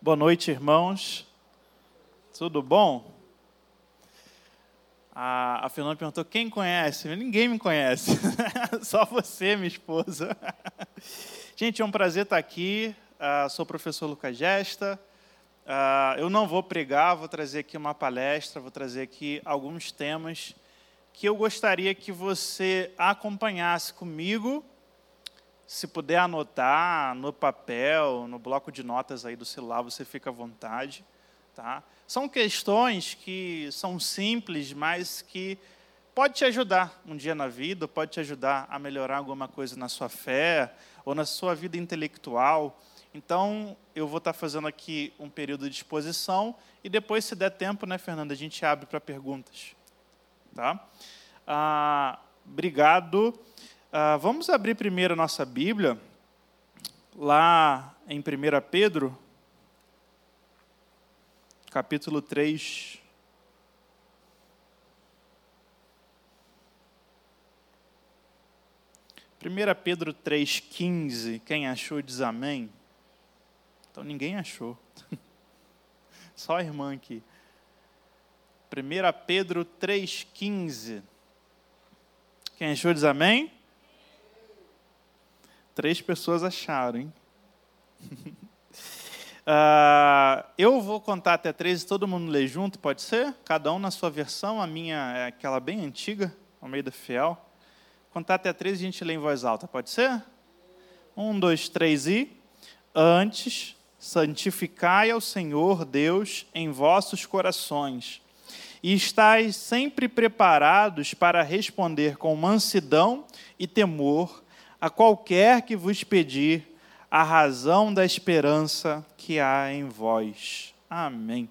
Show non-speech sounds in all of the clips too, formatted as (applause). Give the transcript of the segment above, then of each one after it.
Boa noite, irmãos. Tudo bom? A, Fernanda perguntou: quem conhece? Ninguém me conhece, (laughs) só você, minha esposa. Gente, é um prazer estar aqui. Uh, sou o professor Lucas Gesta. Uh, eu não vou pregar, vou trazer aqui uma palestra, vou trazer aqui alguns temas que eu gostaria que você acompanhasse comigo. Se puder anotar no papel, no bloco de notas aí do celular, você fica à vontade. Tá? São questões que são simples, mas que pode te ajudar um dia na vida, pode te ajudar a melhorar alguma coisa na sua fé ou na sua vida intelectual. Então, eu vou estar fazendo aqui um período de exposição e depois, se der tempo, né, Fernanda, a gente abre para perguntas. Tá? Ah, obrigado. Ah, vamos abrir primeiro a nossa Bíblia, lá em 1 Pedro, capítulo 3. Primeira Pedro 3,15, quem achou diz amém. Então ninguém achou. (laughs) Só a irmã aqui. 1 Pedro 3,15. Quem achou diz amém? Três pessoas acharam, hein? Uh, (laughs) eu vou contar até três e todo mundo lê junto, pode ser? Cada um na sua versão, a minha é aquela bem antiga, ao meio da fiel. Contar até três e a gente lê em voz alta, pode ser? Um, dois, três e. Antes, santificai ao Senhor Deus em vossos corações, e estais sempre preparados para responder com mansidão e temor a qualquer que vos pedir a razão da esperança que há em vós. Amém.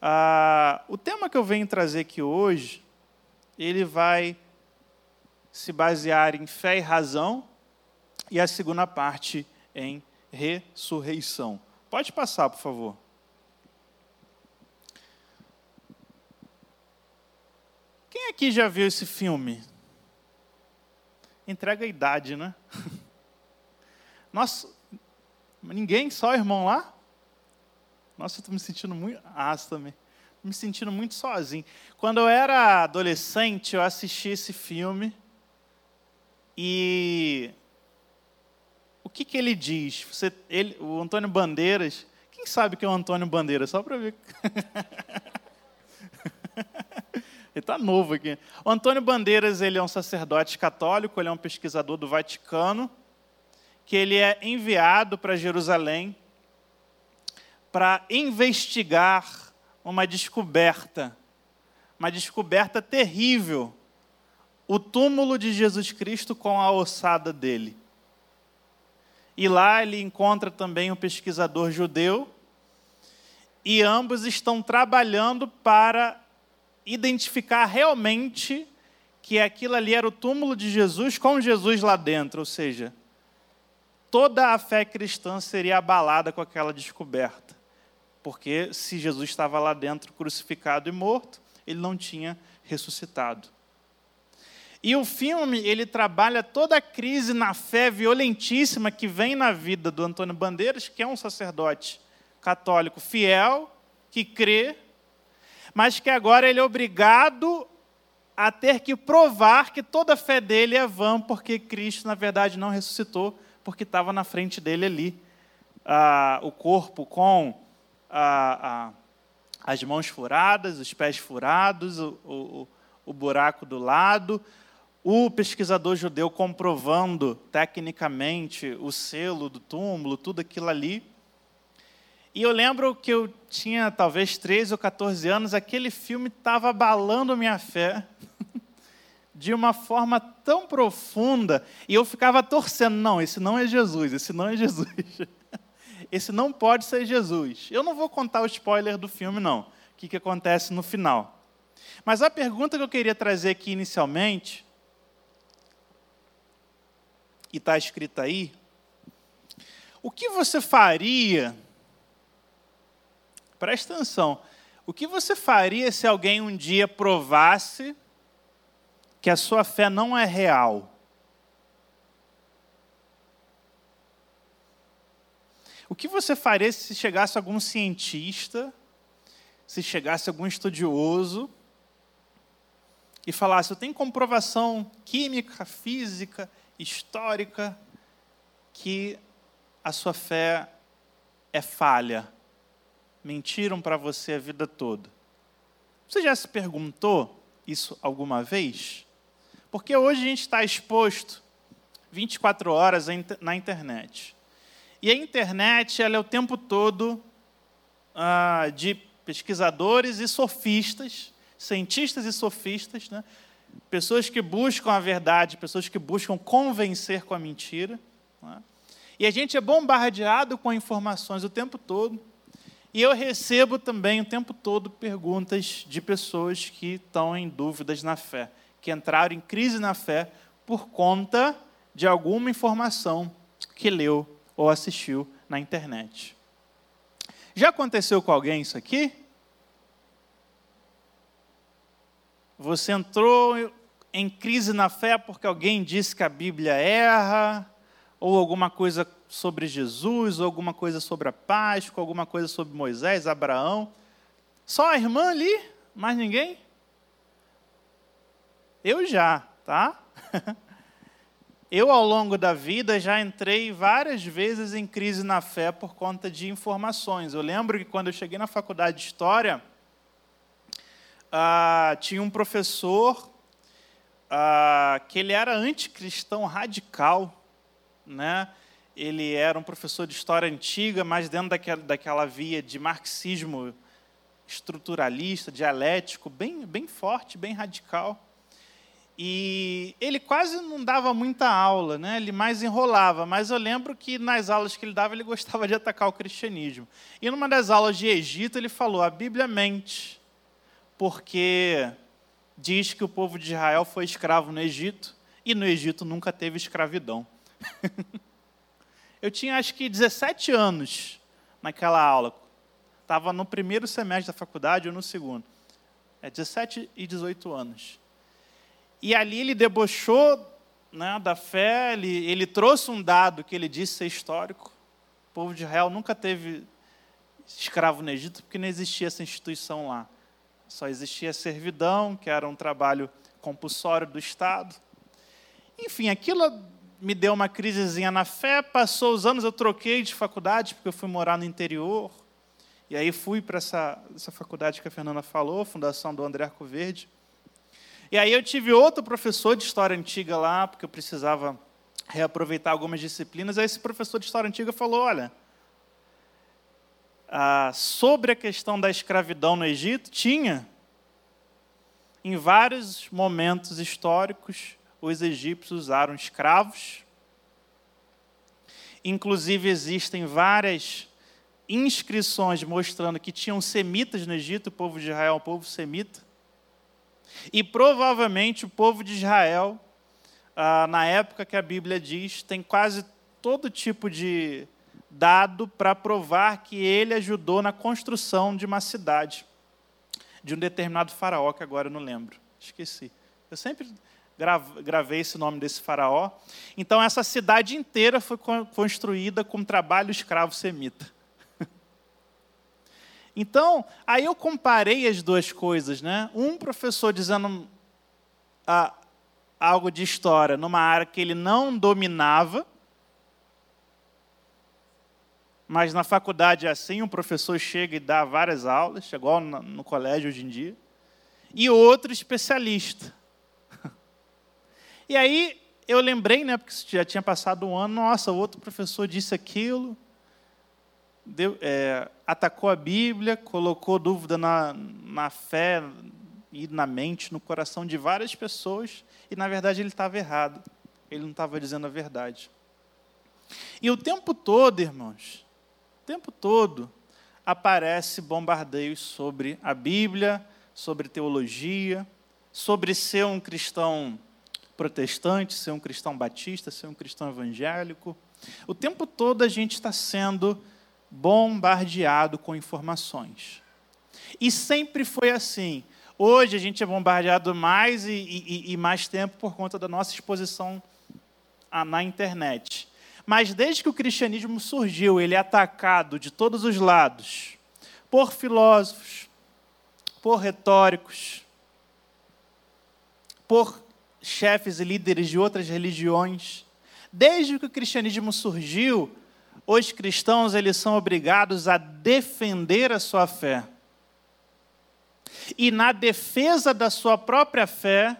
Ah, o tema que eu venho trazer aqui hoje, ele vai se basear em fé e razão, e a segunda parte em ressurreição. Pode passar, por favor. Quem aqui já viu esse filme? Entrega a idade, né? (laughs) Nossa, ninguém, só o irmão lá? Nossa, eu estou me sentindo muito. Ah, também. Me sentindo muito sozinho. Quando eu era adolescente, eu assisti esse filme. E. O que, que ele diz? Você, ele, o Antônio Bandeiras. Quem sabe que é o Antônio Bandeiras? Só para ver. (laughs) ele está novo aqui. O Antônio Bandeiras ele é um sacerdote católico, ele é um pesquisador do Vaticano que ele é enviado para Jerusalém para investigar uma descoberta, uma descoberta terrível, o túmulo de Jesus Cristo com a ossada dele. E lá ele encontra também um pesquisador judeu, e ambos estão trabalhando para identificar realmente que aquilo ali era o túmulo de Jesus com Jesus lá dentro, ou seja, toda a fé cristã seria abalada com aquela descoberta. Porque se Jesus estava lá dentro crucificado e morto, ele não tinha ressuscitado. E o filme, ele trabalha toda a crise na fé violentíssima que vem na vida do Antônio Bandeiras, que é um sacerdote católico fiel, que crê, mas que agora ele é obrigado a ter que provar que toda a fé dele é vã, porque Cristo, na verdade, não ressuscitou, porque estava na frente dele ali ah, o corpo com ah, ah, as mãos furadas, os pés furados, o, o, o buraco do lado, o pesquisador judeu comprovando tecnicamente o selo do túmulo, tudo aquilo ali. E eu lembro que eu tinha talvez 13 ou 14 anos, aquele filme estava abalando minha fé (laughs) de uma forma tão profunda, e eu ficava torcendo, não, esse não é Jesus, esse não é Jesus. (laughs) Esse não pode ser Jesus. Eu não vou contar o spoiler do filme, não. O que, que acontece no final. Mas a pergunta que eu queria trazer aqui inicialmente, e está escrita aí, o que você faria, presta atenção, o que você faria se alguém um dia provasse que a sua fé não é real. O que você faria se chegasse algum cientista, se chegasse algum estudioso e falasse: Eu tenho comprovação química, física, histórica, que a sua fé é falha. Mentiram para você a vida toda. Você já se perguntou isso alguma vez? Porque hoje a gente está exposto 24 horas na internet. E a internet ela é o tempo todo ah, de pesquisadores e sofistas, cientistas e sofistas, né? pessoas que buscam a verdade, pessoas que buscam convencer com a mentira. Né? E a gente é bombardeado com informações o tempo todo. E eu recebo também o tempo todo perguntas de pessoas que estão em dúvidas na fé, que entraram em crise na fé por conta de alguma informação que leu ou assistiu na internet. Já aconteceu com alguém isso aqui? Você entrou em crise na fé porque alguém disse que a Bíblia erra, ou alguma coisa sobre Jesus, alguma coisa sobre a Páscoa, alguma coisa sobre Moisés, Abraão. Só a irmã ali, mais ninguém? Eu já, tá? (laughs) Eu, ao longo da vida, já entrei várias vezes em crise na fé por conta de informações. Eu lembro que quando eu cheguei na faculdade de História, ah, tinha um professor ah, que ele era anticristão radical, né? Ele era um professor de história antiga, mas dentro daquela, daquela via de marxismo estruturalista, dialético, bem, bem forte, bem radical. E ele quase não dava muita aula, né? ele mais enrolava, mas eu lembro que nas aulas que ele dava, ele gostava de atacar o cristianismo. E numa das aulas de Egito, ele falou: a Bíblia mente, porque diz que o povo de Israel foi escravo no Egito, e no Egito nunca teve escravidão. (laughs) eu tinha acho que 17 anos naquela aula. Estava no primeiro semestre da faculdade ou no segundo. É 17 e 18 anos. E ali ele debochou né, da fé, ele, ele trouxe um dado que ele disse ser histórico. O povo de Israel nunca teve escravo no Egito porque não existia essa instituição lá. Só existia a servidão, que era um trabalho compulsório do Estado. Enfim, aquilo me deu uma crisezinha na fé. Passou os anos, eu troquei de faculdade, porque eu fui morar no interior. E aí fui para essa, essa faculdade que a Fernanda falou, Fundação do André Arco Verde. E aí eu tive outro professor de história antiga lá, porque eu precisava reaproveitar algumas disciplinas. Aí esse professor de história antiga falou: olha, ah, sobre a questão da escravidão no Egito, tinha, em vários momentos históricos, os egípcios usaram escravos. Inclusive, existem várias inscrições mostrando que tinham semitas no Egito, o povo de Israel é um povo semita. E provavelmente o povo de Israel, ah, na época que a Bíblia diz, tem quase todo tipo de dado para provar que ele ajudou na construção de uma cidade, de um determinado faraó, que agora eu não lembro, esqueci. Eu sempre gravei esse nome desse faraó. Então, essa cidade inteira foi construída com trabalho escravo semita. (laughs) Então, aí eu comparei as duas coisas, né? Um professor dizendo ah, algo de história numa área que ele não dominava, mas na faculdade é assim, um professor chega e dá várias aulas, igual no, no colégio hoje em dia, e outro especialista. E aí eu lembrei, né, porque já tinha passado um ano, nossa, outro professor disse aquilo, deu, é, atacou a Bíblia, colocou dúvida na, na fé e na mente, no coração de várias pessoas, e na verdade ele estava errado. Ele não estava dizendo a verdade. E o tempo todo, irmãos, o tempo todo aparece bombardeios sobre a Bíblia, sobre teologia, sobre ser um cristão protestante, ser um cristão batista, ser um cristão evangélico. O tempo todo a gente está sendo bombardeado com informações. E sempre foi assim. Hoje a gente é bombardeado mais e, e, e mais tempo por conta da nossa exposição na internet. Mas desde que o cristianismo surgiu, ele é atacado de todos os lados por filósofos, por retóricos, por chefes e líderes de outras religiões. Desde que o cristianismo surgiu, os cristãos eles são obrigados a defender a sua fé. E na defesa da sua própria fé,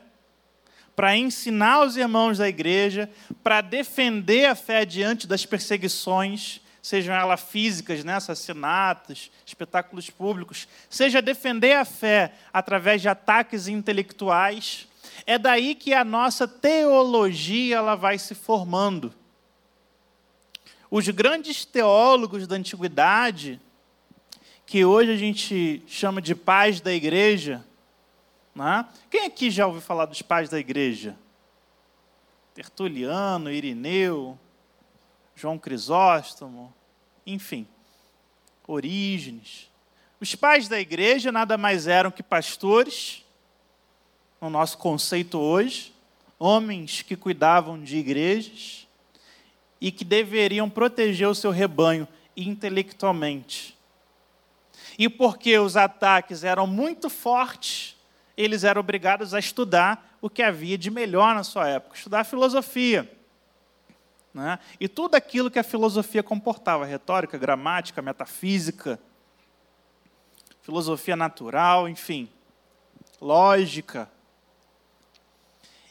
para ensinar os irmãos da igreja, para defender a fé diante das perseguições, sejam elas físicas, né, assassinatos, espetáculos públicos, seja defender a fé através de ataques intelectuais, é daí que a nossa teologia ela vai se formando. Os grandes teólogos da antiguidade, que hoje a gente chama de pais da igreja, né? quem aqui já ouviu falar dos pais da igreja? Tertuliano, Irineu, João Crisóstomo, enfim, Orígenes. Os pais da igreja nada mais eram que pastores, no nosso conceito hoje, homens que cuidavam de igrejas e que deveriam proteger o seu rebanho intelectualmente. E porque os ataques eram muito fortes, eles eram obrigados a estudar o que havia de melhor na sua época, estudar filosofia. Né? E tudo aquilo que a filosofia comportava: retórica, gramática, metafísica, filosofia natural, enfim, lógica.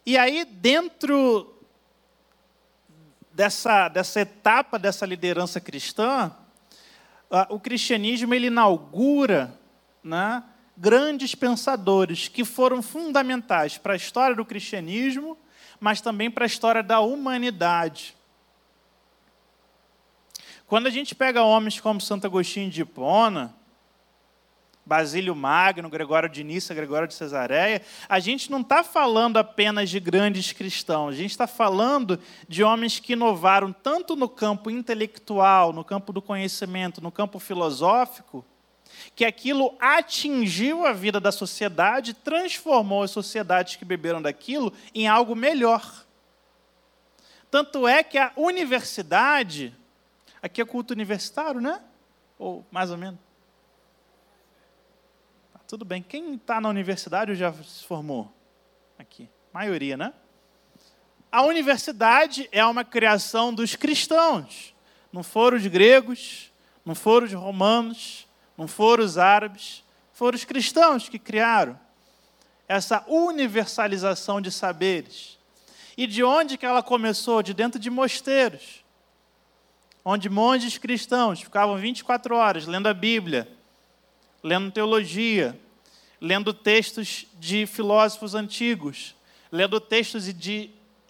E aí, dentro dessa, dessa etapa dessa liderança cristã, o cristianismo ele inaugura né, grandes pensadores que foram fundamentais para a história do cristianismo, mas também para a história da humanidade. Quando a gente pega homens como Santo Agostinho de Hipona, Basílio Magno, Gregório de Nissa, Gregório de Cesareia, a gente não está falando apenas de grandes cristãos, a gente está falando de homens que inovaram tanto no campo intelectual, no campo do conhecimento, no campo filosófico, que aquilo atingiu a vida da sociedade, transformou as sociedades que beberam daquilo em algo melhor. Tanto é que a universidade, aqui é culto universitário, né? Ou mais ou menos tudo bem. Quem está na universidade ou já se formou? Aqui. Maioria, né? A universidade é uma criação dos cristãos. Não foram os gregos, não foram os romanos, não foram os árabes, foram os cristãos que criaram essa universalização de saberes. E de onde que ela começou? De dentro de mosteiros, onde monges cristãos ficavam 24 horas lendo a Bíblia, lendo teologia, lendo textos de filósofos antigos, lendo textos de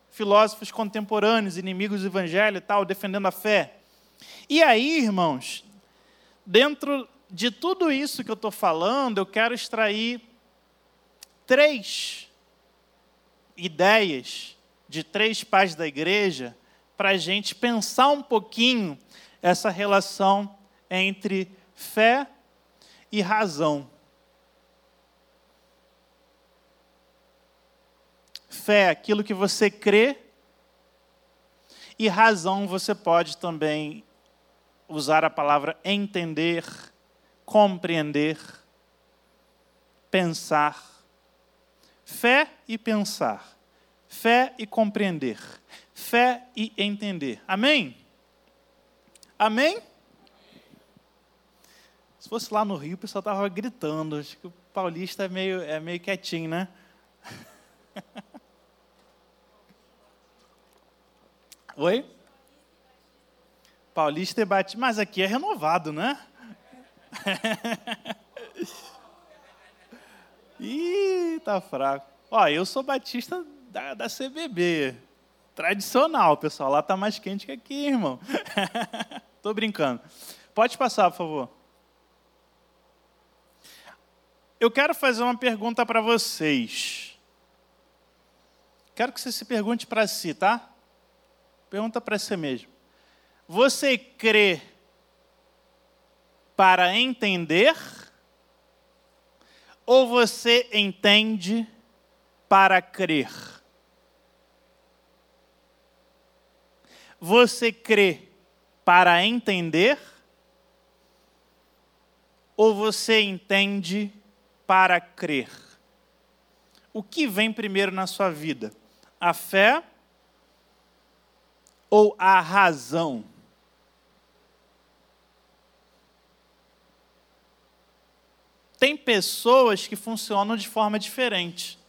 filósofos contemporâneos, inimigos do evangelho e tal, defendendo a fé. E aí, irmãos, dentro de tudo isso que eu estou falando, eu quero extrair três ideias de três pais da igreja para a gente pensar um pouquinho essa relação entre fé e razão. Fé é aquilo que você crê, e razão você pode também usar a palavra entender, compreender, pensar. Fé e pensar. Fé e compreender. Fé e entender. Amém? Amém? Se fosse lá no Rio, o pessoal estava gritando. Acho que o paulista é meio, é meio quietinho, né? (laughs) Oi? Paulista e Batista. Mas aqui é renovado, né? (laughs) Ih, tá fraco. Ó, eu sou batista da, da CBB. Tradicional, pessoal. Lá tá mais quente que aqui, irmão. (laughs) Tô brincando. Pode passar, por favor. Eu quero fazer uma pergunta para vocês. Quero que você se pergunte para si, tá? Pergunta para si mesmo. Você crê para entender? Ou você entende para crer? Você crê para entender? Ou você entende para crer? O que vem primeiro na sua vida? A fé ou a razão? Tem pessoas que funcionam de forma diferente.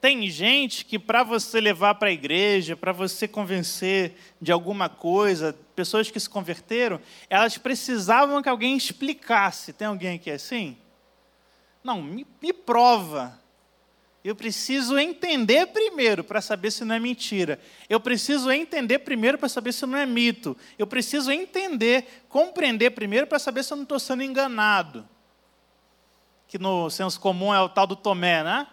Tem gente que, para você levar para a igreja, para você convencer de alguma coisa, pessoas que se converteram, elas precisavam que alguém explicasse. Tem alguém aqui assim? Não, me, me prova. Eu preciso entender primeiro para saber se não é mentira. Eu preciso entender primeiro para saber se não é mito. Eu preciso entender, compreender primeiro para saber se eu não estou sendo enganado. Que no senso comum é o tal do Tomé, né?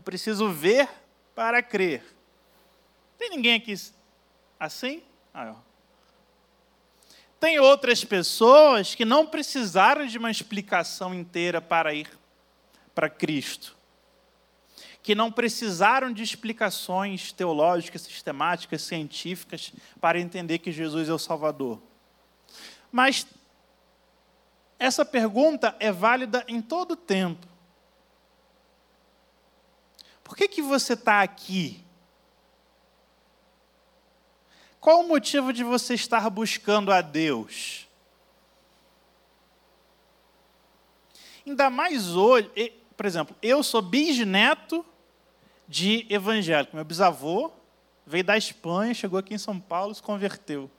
Eu preciso ver para crer. Tem ninguém aqui assim? Tem outras pessoas que não precisaram de uma explicação inteira para ir para Cristo que não precisaram de explicações teológicas, sistemáticas, científicas para entender que Jesus é o Salvador. Mas essa pergunta é válida em todo tempo. Por que, que você está aqui? Qual o motivo de você estar buscando a Deus? Ainda mais hoje, por exemplo, eu sou bisneto de evangélico. Meu bisavô veio da Espanha, chegou aqui em São Paulo, se converteu.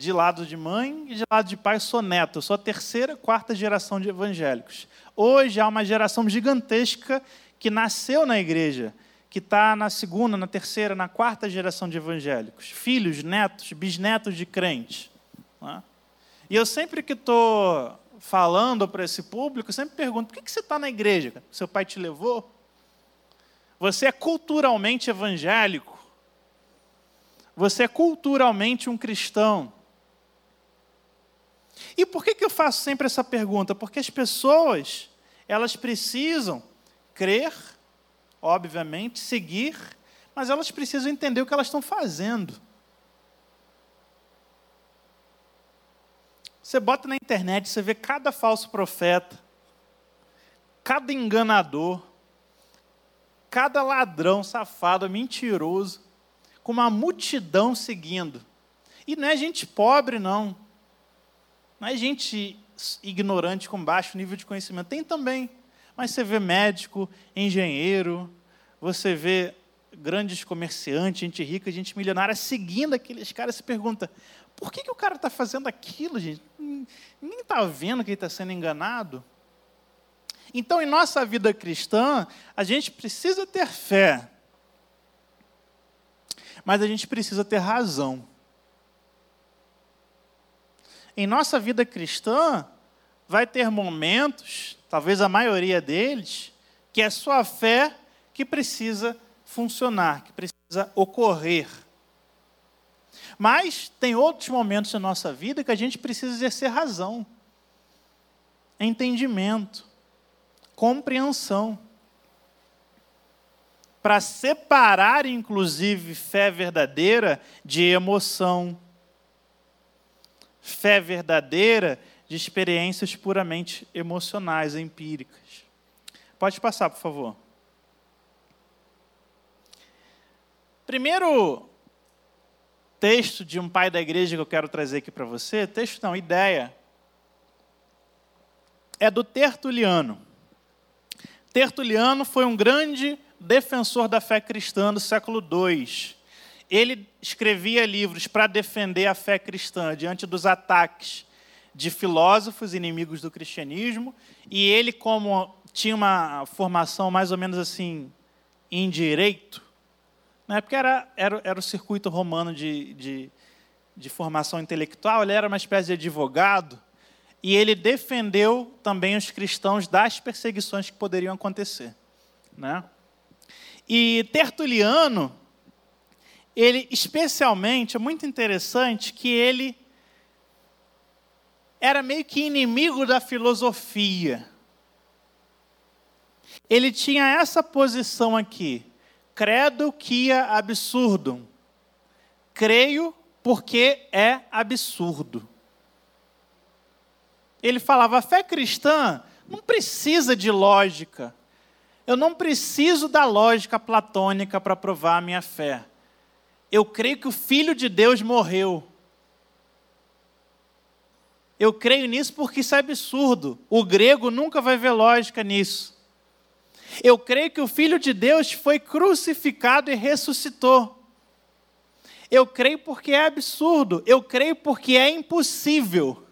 De lado de mãe e de lado de pai, sou neto. Eu sou a terceira, quarta geração de evangélicos. Hoje há uma geração gigantesca que nasceu na igreja, que está na segunda, na terceira, na quarta geração de evangélicos. Filhos, netos, bisnetos de crentes. É? E eu sempre que estou falando para esse público, sempre pergunto: por que você está na igreja? Seu pai te levou? Você é culturalmente evangélico? Você é culturalmente um cristão? E por que, que eu faço sempre essa pergunta? Porque as pessoas, elas precisam crer, obviamente, seguir, mas elas precisam entender o que elas estão fazendo. Você bota na internet, você vê cada falso profeta, cada enganador, cada ladrão, safado, mentiroso, com uma multidão seguindo. E não é gente pobre, não. Não é gente ignorante com baixo nível de conhecimento. Tem também. Mas você vê médico, engenheiro, você vê grandes comerciantes, gente rica, gente milionária seguindo aqueles caras. Se pergunta: por que, que o cara está fazendo aquilo, gente? Ninguém está vendo que ele está sendo enganado. Então, em nossa vida cristã, a gente precisa ter fé, mas a gente precisa ter razão. Em nossa vida cristã, vai ter momentos, talvez a maioria deles, que é sua fé que precisa funcionar, que precisa ocorrer. Mas tem outros momentos na nossa vida que a gente precisa exercer razão, entendimento, compreensão. Para separar, inclusive, fé verdadeira de emoção, fé verdadeira de experiências puramente emocionais, empíricas. Pode passar, por favor. Primeiro texto de um pai da igreja que eu quero trazer aqui para você, texto não, ideia, é do Tertuliano. Tertuliano foi um grande defensor da fé cristã do século II. Ele escrevia livros para defender a fé cristã diante dos ataques de filósofos inimigos do cristianismo, e ele, como tinha uma formação mais ou menos assim em direito, na época era, era, era o circuito romano de, de, de formação intelectual, ele era uma espécie de advogado, e ele defendeu também os cristãos das perseguições que poderiam acontecer. Né? E Tertuliano, ele especialmente, é muito interessante que ele era meio que inimigo da filosofia. ele tinha essa posição aqui: credo que é absurdo. Creio porque é absurdo. Ele falava: a fé cristã não precisa de lógica. Eu não preciso da lógica platônica para provar a minha fé. Eu creio que o Filho de Deus morreu. Eu creio nisso porque isso é absurdo. O grego nunca vai ver lógica nisso. Eu creio que o Filho de Deus foi crucificado e ressuscitou. Eu creio porque é absurdo. Eu creio porque é impossível.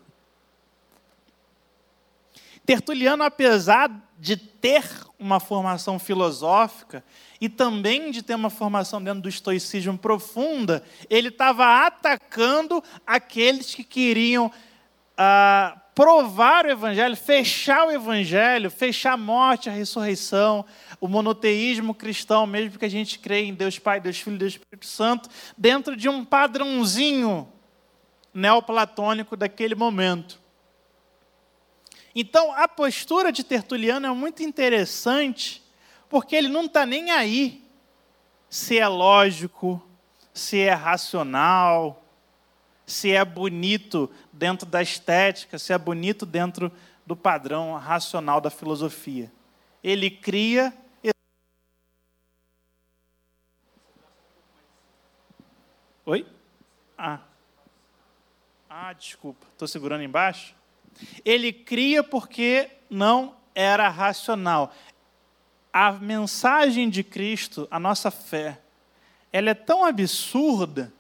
Tertuliano, apesar de ter uma formação filosófica e também de ter uma formação dentro do estoicismo profunda, ele estava atacando aqueles que queriam ah, provar o evangelho, fechar o evangelho, fechar a morte, a ressurreição, o monoteísmo cristão, mesmo que a gente creia em Deus Pai, Deus Filho e Deus Espírito Santo, dentro de um padrãozinho neoplatônico daquele momento. Então, a postura de Tertuliano é muito interessante, porque ele não está nem aí se é lógico, se é racional, se é bonito dentro da estética, se é bonito dentro do padrão racional da filosofia. Ele cria. Oi? Ah. Ah, desculpa. Estou segurando embaixo? Ele cria porque não era racional. A mensagem de Cristo, a nossa fé, ela é tão absurda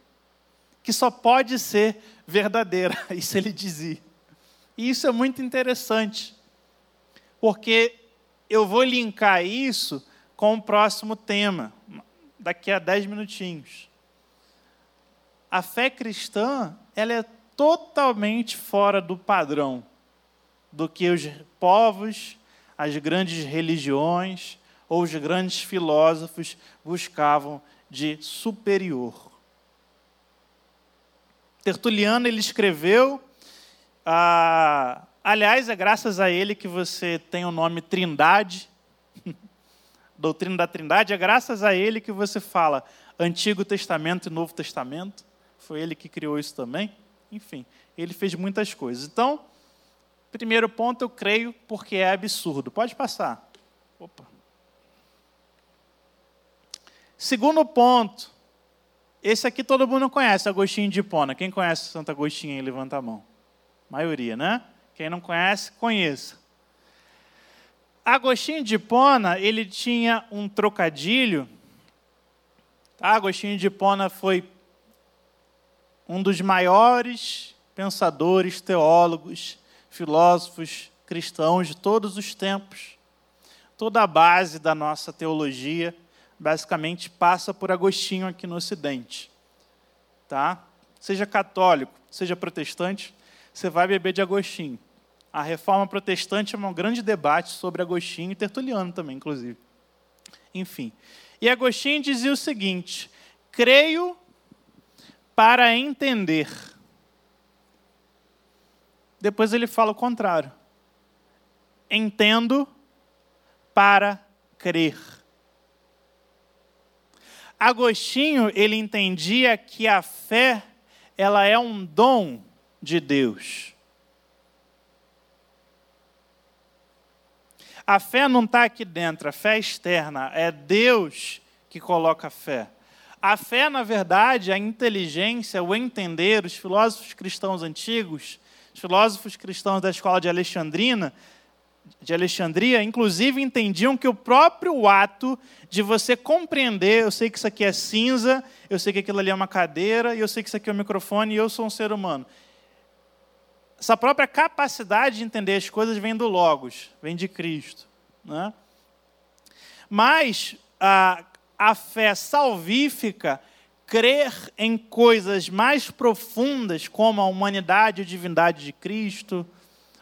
que só pode ser verdadeira. (laughs) Isso ele dizia. E isso é muito interessante, porque eu vou linkar isso com o próximo tema, daqui a dez minutinhos. A fé cristã, ela é totalmente fora do padrão do que os povos, as grandes religiões ou os grandes filósofos buscavam de superior. Tertuliano ele escreveu, ah, aliás, é graças a ele que você tem o nome Trindade, (laughs) doutrina da Trindade, é graças a ele que você fala Antigo Testamento e Novo Testamento. Foi ele que criou isso também. Enfim, ele fez muitas coisas. Então, primeiro ponto, eu creio porque é absurdo. Pode passar. Opa. Segundo ponto, esse aqui todo mundo conhece, Agostinho de Hipona. Quem conhece Santo Agostinho aí, levanta a mão. Maioria, né? Quem não conhece, conheça. Agostinho de Hipona, ele tinha um trocadilho. Tá? Agostinho de Hipona foi um dos maiores pensadores, teólogos, filósofos cristãos de todos os tempos. Toda a base da nossa teologia basicamente passa por Agostinho aqui no Ocidente. Tá? Seja católico, seja protestante, você vai beber de Agostinho. A reforma protestante é um grande debate sobre Agostinho e Tertuliano também, inclusive. Enfim. E Agostinho dizia o seguinte: creio para entender. Depois ele fala o contrário. Entendo para crer. Agostinho, ele entendia que a fé, ela é um dom de Deus. A fé não está aqui dentro, a fé é externa, é Deus que coloca a fé. A fé, na verdade, a inteligência, o entender, os filósofos cristãos antigos, os filósofos cristãos da escola de Alexandrina, de Alexandria, inclusive entendiam que o próprio ato de você compreender, eu sei que isso aqui é cinza, eu sei que aquilo ali é uma cadeira, e eu sei que isso aqui é um microfone, e eu sou um ser humano. Essa própria capacidade de entender as coisas vem do Logos, vem de Cristo. Né? Mas a, a fé salvífica, crer em coisas mais profundas, como a humanidade e a divindade de Cristo,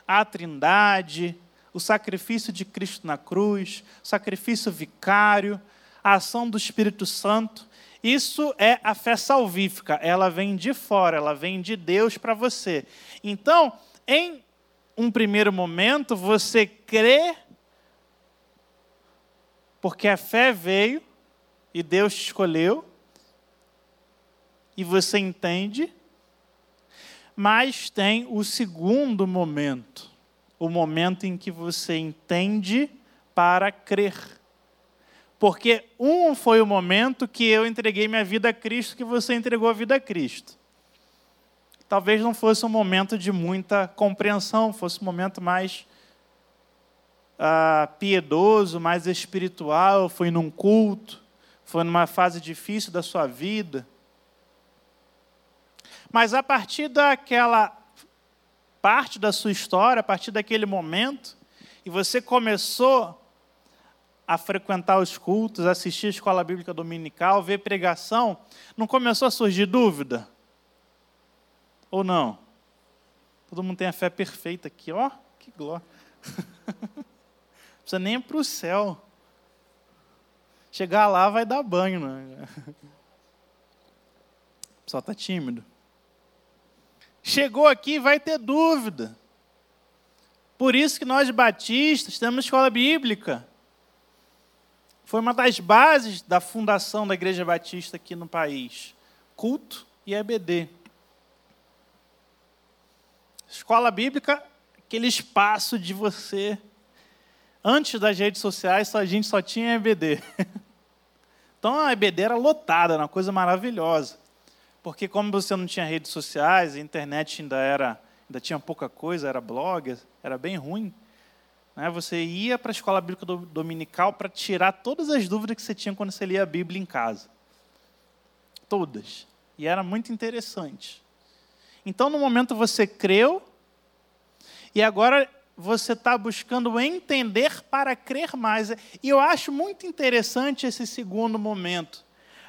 a Trindade, o sacrifício de Cristo na cruz, o sacrifício vicário, a ação do Espírito Santo. Isso é a fé salvífica, ela vem de fora, ela vem de Deus para você. Então, em um primeiro momento, você crê Porque a fé veio e Deus te escolheu, e você entende, mas tem o segundo momento, o momento em que você entende para crer. Porque um foi o momento que eu entreguei minha vida a Cristo, que você entregou a vida a Cristo. Talvez não fosse um momento de muita compreensão, fosse um momento mais ah, piedoso, mais espiritual, foi num culto, foi numa fase difícil da sua vida. Mas a partir daquela parte da sua história, a partir daquele momento, e você começou a frequentar os cultos, assistir a escola bíblica dominical, ver pregação, não começou a surgir dúvida? Ou não? Todo mundo tem a fé perfeita aqui, ó, que glória. (laughs) não precisa nem para o céu. Chegar lá vai dar banho, né? O pessoal está tímido. Chegou aqui vai ter dúvida. Por isso que nós batistas temos escola bíblica. Foi uma das bases da fundação da Igreja Batista aqui no país. Culto e EBD. Escola bíblica, aquele espaço de você. Antes das redes sociais, a gente só tinha EBD. (laughs) Então a EBD era lotada, era uma coisa maravilhosa. Porque como você não tinha redes sociais, a internet ainda era, ainda tinha pouca coisa, era blog, era bem ruim. Né? Você ia para a escola bíblica dominical para tirar todas as dúvidas que você tinha quando você lia a Bíblia em casa. Todas. E era muito interessante. Então, no momento você creu, e agora você está buscando entender para crer mais. E eu acho muito interessante esse segundo momento.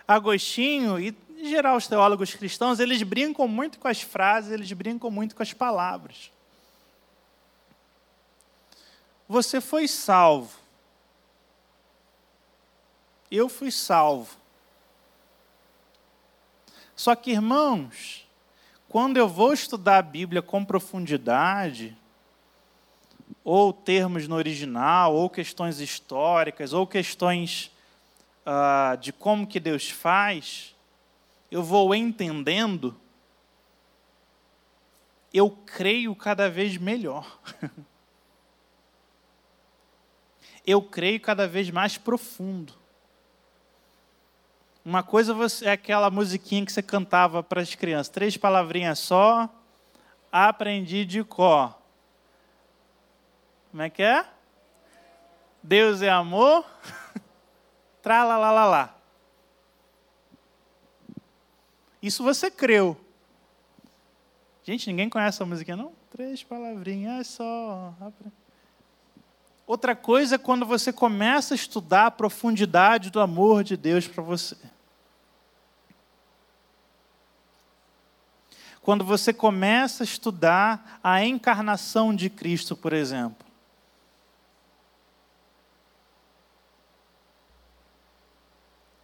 Agostinho e, em geral, os teólogos cristãos, eles brincam muito com as frases, eles brincam muito com as palavras. Você foi salvo. Eu fui salvo. Só que, irmãos, quando eu vou estudar a Bíblia com profundidade, ou termos no original, ou questões históricas, ou questões uh, de como que Deus faz, eu vou entendendo, eu creio cada vez melhor. (laughs) eu creio cada vez mais profundo. Uma coisa é aquela musiquinha que você cantava para as crianças, três palavrinhas só, aprendi de cor. Como é que é? Deus é amor. (laughs) Tralalalá. Isso você creu. Gente, ninguém conhece essa música, não? Três palavrinhas só. Outra coisa é quando você começa a estudar a profundidade do amor de Deus para você. Quando você começa a estudar a encarnação de Cristo, por exemplo.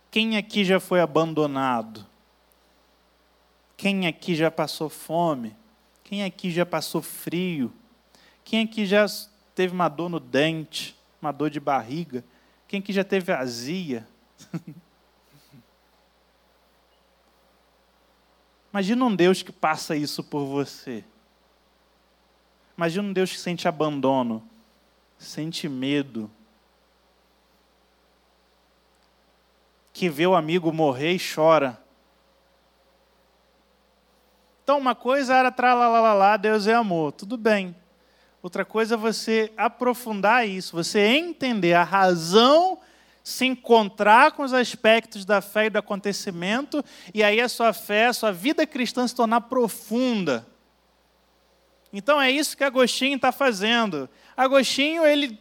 Quem aqui já foi abandonado? Quem aqui já passou fome? Quem aqui já passou frio? Quem aqui já teve uma dor no dente, uma dor de barriga? Quem aqui já teve azia? (laughs) Imagina um Deus que passa isso por você. Imagina um Deus que sente abandono, sente medo, que vê o amigo morrer e chora. Então, uma coisa era tralalala, Deus é amor, tudo bem. Outra coisa é você aprofundar isso, você entender a razão, se encontrar com os aspectos da fé e do acontecimento, e aí a sua fé, a sua vida cristã se tornar profunda. Então é isso que Agostinho está fazendo. Agostinho, ele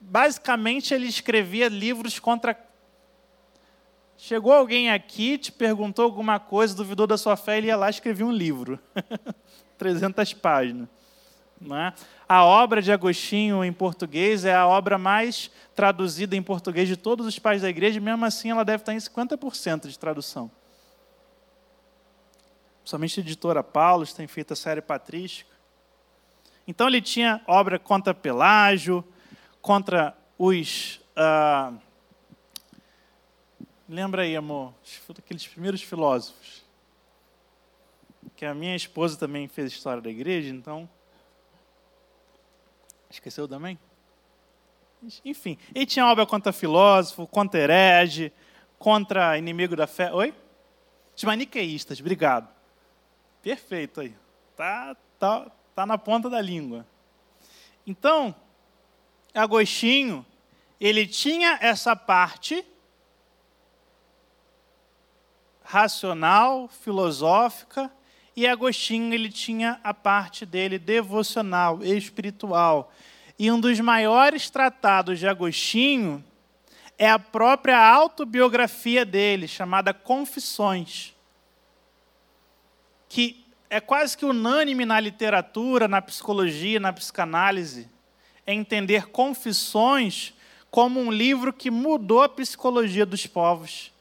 basicamente ele escrevia livros contra Chegou alguém aqui, te perguntou alguma coisa, duvidou da sua fé, ele ia lá e um livro. (laughs) 300 páginas. É? A obra de Agostinho em português é a obra mais traduzida em português de todos os pais da igreja, mesmo assim ela deve estar em 50% de tradução. Somente a editora Paulos tem feito a série patrística. Então ele tinha obra contra Pelágio, contra os. Uh, Lembra aí, amor, aqueles primeiros filósofos. Que a minha esposa também fez história da igreja, então. Esqueceu também? Enfim, ele tinha obra contra filósofo, contra herege, contra inimigo da fé. Oi? Os maniqueístas, obrigado. Perfeito aí. Tá, tá, tá na ponta da língua. Então, Agostinho, ele tinha essa parte racional, filosófica, e Agostinho ele tinha a parte dele devocional, espiritual. E um dos maiores tratados de Agostinho é a própria autobiografia dele, chamada Confissões, que é quase que unânime na literatura, na psicologia, na psicanálise, é entender Confissões como um livro que mudou a psicologia dos povos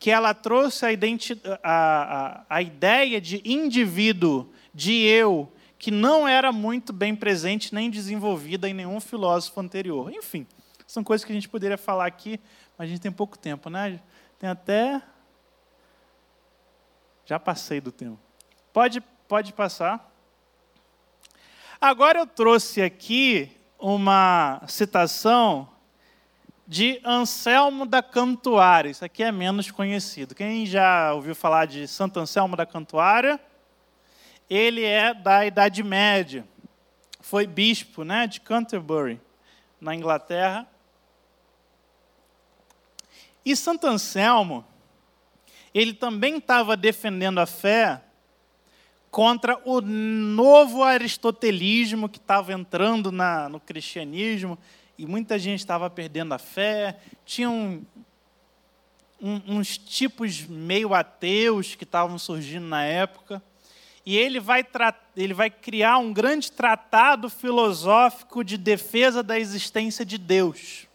que ela trouxe a, a, a, a ideia de indivíduo, de eu, que não era muito bem presente nem desenvolvida em nenhum filósofo anterior. Enfim, são coisas que a gente poderia falar aqui, mas a gente tem pouco tempo, né? Tem até. Já passei do tempo. Pode, pode passar. Agora eu trouxe aqui uma citação de Anselmo da Cantuária. Isso aqui é menos conhecido. Quem já ouviu falar de Santo Anselmo da Cantuária? Ele é da Idade Média. Foi bispo né, de Canterbury, na Inglaterra. E Santo Anselmo, ele também estava defendendo a fé contra o novo aristotelismo que estava entrando na, no cristianismo e muita gente estava perdendo a fé, tinha um, um, uns tipos meio ateus que estavam surgindo na época. E ele vai, ele vai criar um grande tratado filosófico de defesa da existência de Deus.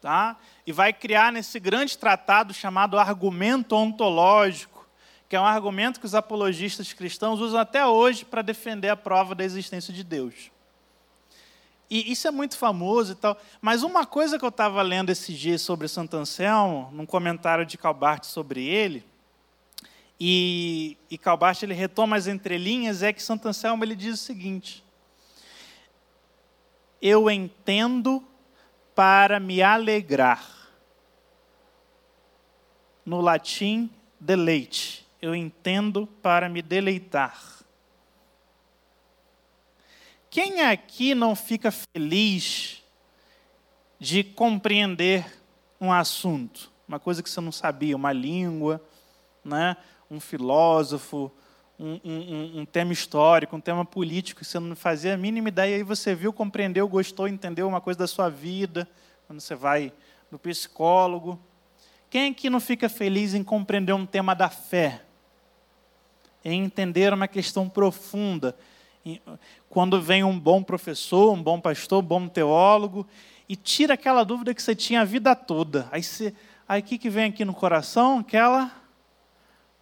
Tá? E vai criar nesse grande tratado chamado argumento ontológico, que é um argumento que os apologistas cristãos usam até hoje para defender a prova da existência de Deus. E isso é muito famoso e tal. Mas uma coisa que eu estava lendo esses dias sobre Santo Anselmo, num comentário de Calbart sobre ele, e, e Calbart ele retoma as entrelinhas, é que Santo Anselmo ele diz o seguinte: Eu entendo para me alegrar. No latim, deleite. Eu entendo para me deleitar. Quem aqui não fica feliz de compreender um assunto, uma coisa que você não sabia, uma língua, né? um filósofo, um, um, um, tema histórico, um tema político que você não fazia a mínima ideia, e aí você viu, compreendeu, gostou, entendeu uma coisa da sua vida, quando você vai no psicólogo. Quem aqui não fica feliz em compreender um tema da fé? Em entender uma questão profunda, quando vem um bom professor, um bom pastor, um bom teólogo, e tira aquela dúvida que você tinha a vida toda. Aí você, aí que, que vem aqui no coração? Aquela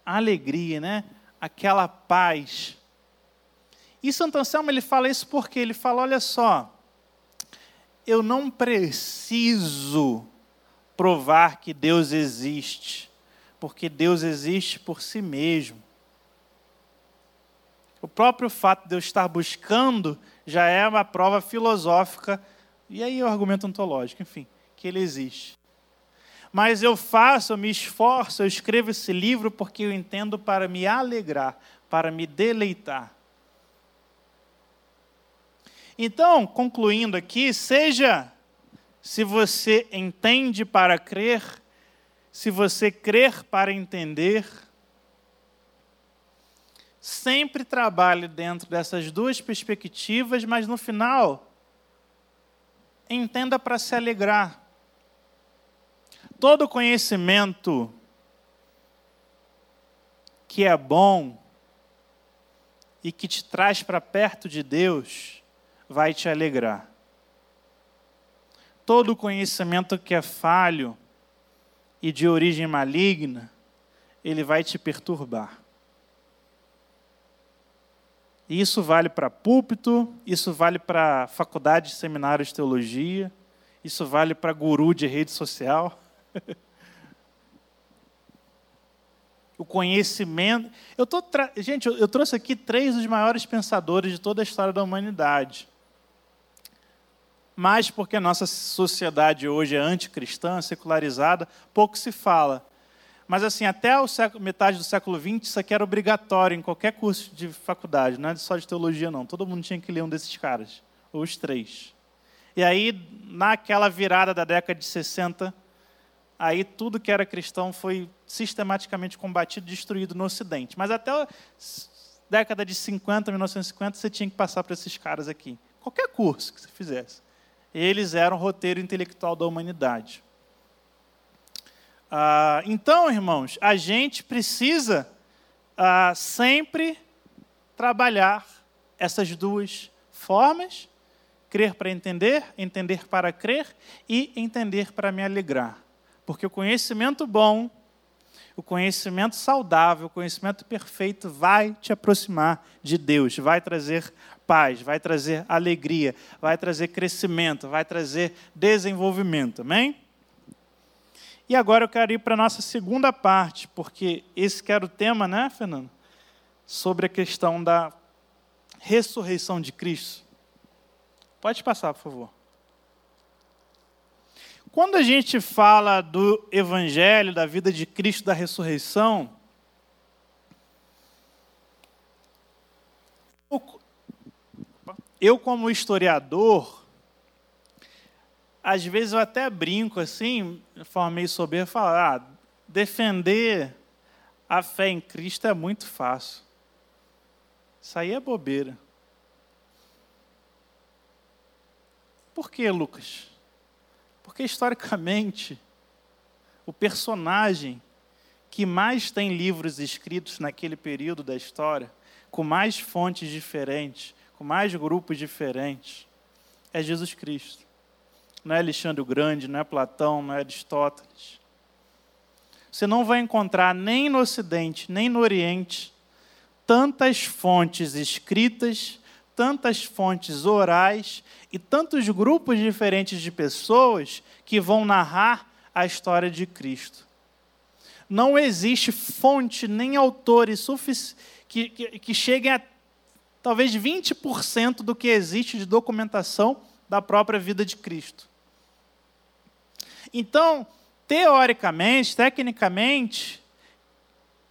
alegria, né? Aquela paz. E Santo Anselmo ele fala isso porque ele fala, olha só, eu não preciso provar que Deus existe, porque Deus existe por si mesmo. O próprio fato de eu estar buscando já é uma prova filosófica, e aí o argumento ontológico, enfim, que ele existe. Mas eu faço, eu me esforço, eu escrevo esse livro porque eu entendo para me alegrar, para me deleitar. Então, concluindo aqui, seja se você entende para crer, se você crer para entender, sempre trabalhe dentro dessas duas perspectivas, mas no final, entenda para se alegrar. Todo conhecimento que é bom e que te traz para perto de Deus vai te alegrar. Todo conhecimento que é falho e de origem maligna, ele vai te perturbar. Isso vale para púlpito, isso vale para faculdade de seminário de teologia, Isso vale para guru de rede social. (laughs) o conhecimento. Eu tô tra... Gente, eu, eu trouxe aqui três dos maiores pensadores de toda a história da humanidade. Mas porque a nossa sociedade hoje é anticristã, secularizada, pouco se fala. Mas assim, até metade do século XX, isso aqui era obrigatório em qualquer curso de faculdade, não é só de teologia não. Todo mundo tinha que ler um desses caras, ou os três. E aí, naquela virada da década de 60, aí tudo que era cristão foi sistematicamente combatido, destruído no Ocidente. Mas até a década de 50, 1950, você tinha que passar por esses caras aqui. Qualquer curso que você fizesse. Eles eram o roteiro intelectual da humanidade. Ah, então, irmãos, a gente precisa ah, sempre trabalhar essas duas formas: crer para entender, entender para crer e entender para me alegrar. Porque o conhecimento bom, o conhecimento saudável, o conhecimento perfeito vai te aproximar de Deus, vai trazer paz, vai trazer alegria, vai trazer crescimento, vai trazer desenvolvimento. Amém? E agora eu quero ir para a nossa segunda parte, porque esse que era o tema, né, Fernando? Sobre a questão da ressurreição de Cristo. Pode passar, por favor. Quando a gente fala do Evangelho, da vida de Cristo, da ressurreição, eu, como historiador, às vezes eu até brinco assim, de forma meio soberba, falar, ah, defender a fé em Cristo é muito fácil. Isso aí é bobeira. Por que, Lucas? Porque historicamente, o personagem que mais tem livros escritos naquele período da história, com mais fontes diferentes, com mais grupos diferentes, é Jesus Cristo não é Alexandre o Grande, não é Platão, não é Aristóteles. Você não vai encontrar nem no Ocidente, nem no Oriente, tantas fontes escritas, tantas fontes orais e tantos grupos diferentes de pessoas que vão narrar a história de Cristo. Não existe fonte nem autores que, que, que cheguem a talvez 20% do que existe de documentação da própria vida de Cristo. Então, teoricamente, tecnicamente,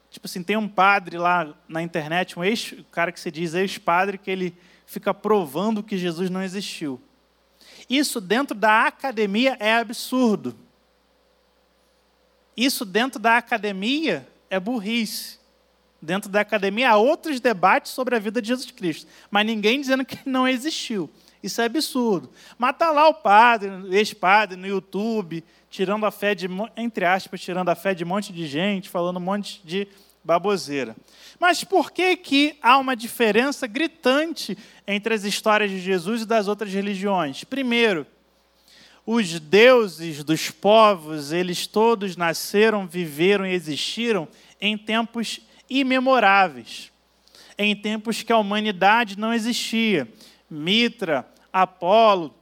tipo assim, tem um padre lá na internet, um ex, o cara que se diz ex-padre, que ele fica provando que Jesus não existiu. Isso dentro da academia é absurdo. Isso dentro da academia é burrice. Dentro da academia há outros debates sobre a vida de Jesus Cristo, mas ninguém dizendo que não existiu. Isso é absurdo. Mas está lá o padre, ex-padre, no YouTube, tirando a fé de, entre aspas, tirando a fé de um monte de gente, falando um monte de baboseira. Mas por que, que há uma diferença gritante entre as histórias de Jesus e das outras religiões? Primeiro, os deuses dos povos, eles todos nasceram, viveram e existiram em tempos imemoráveis, em tempos que a humanidade não existia. Mitra, Apolo,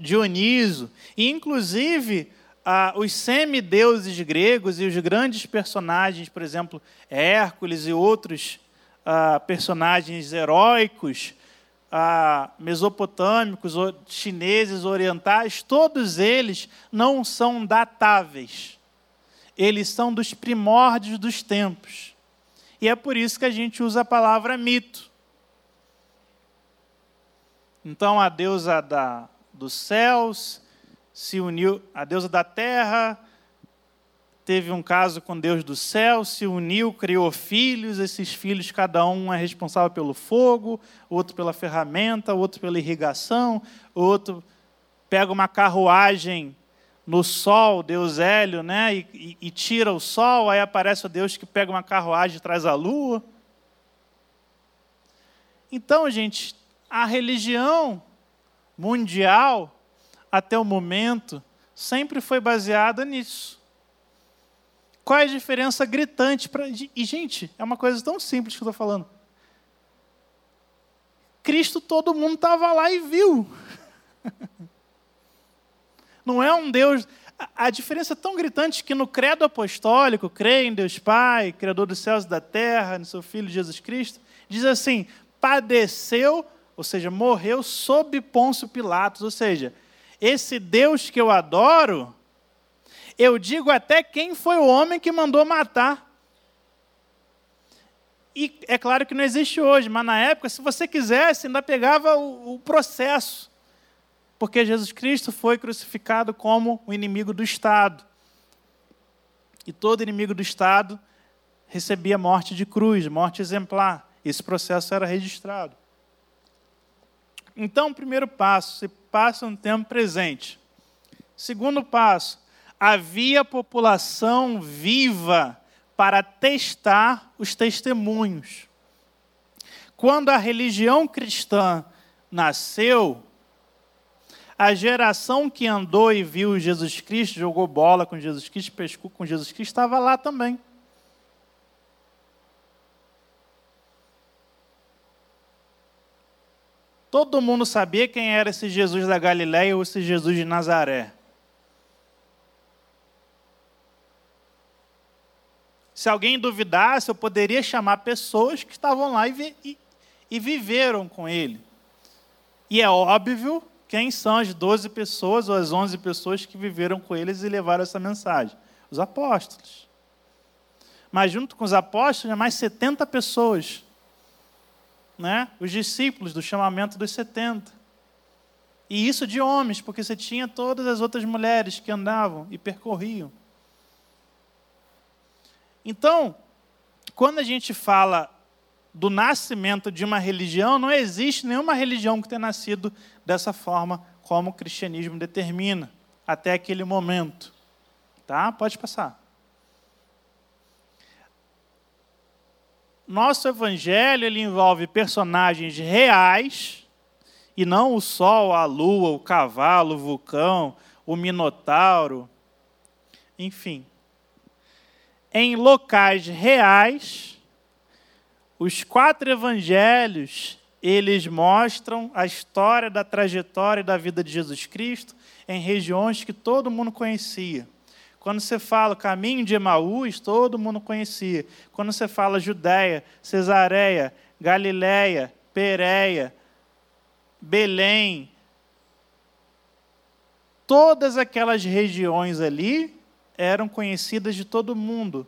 Dioniso, e inclusive ah, os semideuses gregos e os grandes personagens, por exemplo, Hércules e outros ah, personagens heróicos, ah, mesopotâmicos, chineses, orientais, todos eles não são datáveis. Eles são dos primórdios dos tempos. E é por isso que a gente usa a palavra mito. Então a deusa da, dos céus se uniu, a deusa da terra teve um caso com Deus do céu, se uniu, criou filhos, esses filhos, cada um é responsável pelo fogo, outro pela ferramenta, outro pela irrigação, outro pega uma carruagem no sol, Deus Hélio, né, e, e, e tira o sol, aí aparece o Deus que pega uma carruagem e traz a lua. Então, gente, a religião mundial, até o momento, sempre foi baseada nisso. Qual é a diferença gritante? Pra... E, gente, é uma coisa tão simples que eu estou falando. Cristo, todo mundo estava lá e viu. (laughs) não é um Deus. A diferença é tão gritante que no credo apostólico, creio em Deus Pai, Criador dos céus e da terra, no seu Filho Jesus Cristo, diz assim: padeceu, ou seja, morreu sob Pôncio Pilatos. Ou seja, esse Deus que eu adoro, eu digo até quem foi o homem que mandou matar. E é claro que não existe hoje, mas na época, se você quisesse, ainda pegava o, o processo. Porque Jesus Cristo foi crucificado como o inimigo do Estado. E todo inimigo do Estado recebia morte de cruz, morte exemplar. Esse processo era registrado. Então, primeiro passo, se passa no tempo presente. Segundo passo, havia população viva para testar os testemunhos. Quando a religião cristã nasceu, a geração que andou e viu Jesus Cristo, jogou bola com Jesus Cristo, pescou com Jesus Cristo, estava lá também. Todo mundo sabia quem era esse Jesus da Galiléia ou esse Jesus de Nazaré. Se alguém duvidasse, eu poderia chamar pessoas que estavam lá e, e, e viveram com ele. E é óbvio quem são as 12 pessoas ou as 11 pessoas que viveram com eles e levaram essa mensagem? Os apóstolos. Mas junto com os apóstolos, mais 70 pessoas. Né? Os discípulos do chamamento dos 70. E isso de homens, porque você tinha todas as outras mulheres que andavam e percorriam. Então, quando a gente fala do nascimento de uma religião, não existe nenhuma religião que tenha nascido dessa forma como o cristianismo determina, até aquele momento. Tá? Pode passar. Nosso evangelho ele envolve personagens reais, e não o sol, a lua, o cavalo, o vulcão, o minotauro, enfim, em locais reais, os quatro evangelhos, eles mostram a história da trajetória da vida de Jesus Cristo em regiões que todo mundo conhecia. Quando você fala caminho de Emaús, todo mundo conhecia. Quando você fala Judéia, Cesareia, Galiléia, Pereia, Belém, todas aquelas regiões ali eram conhecidas de todo mundo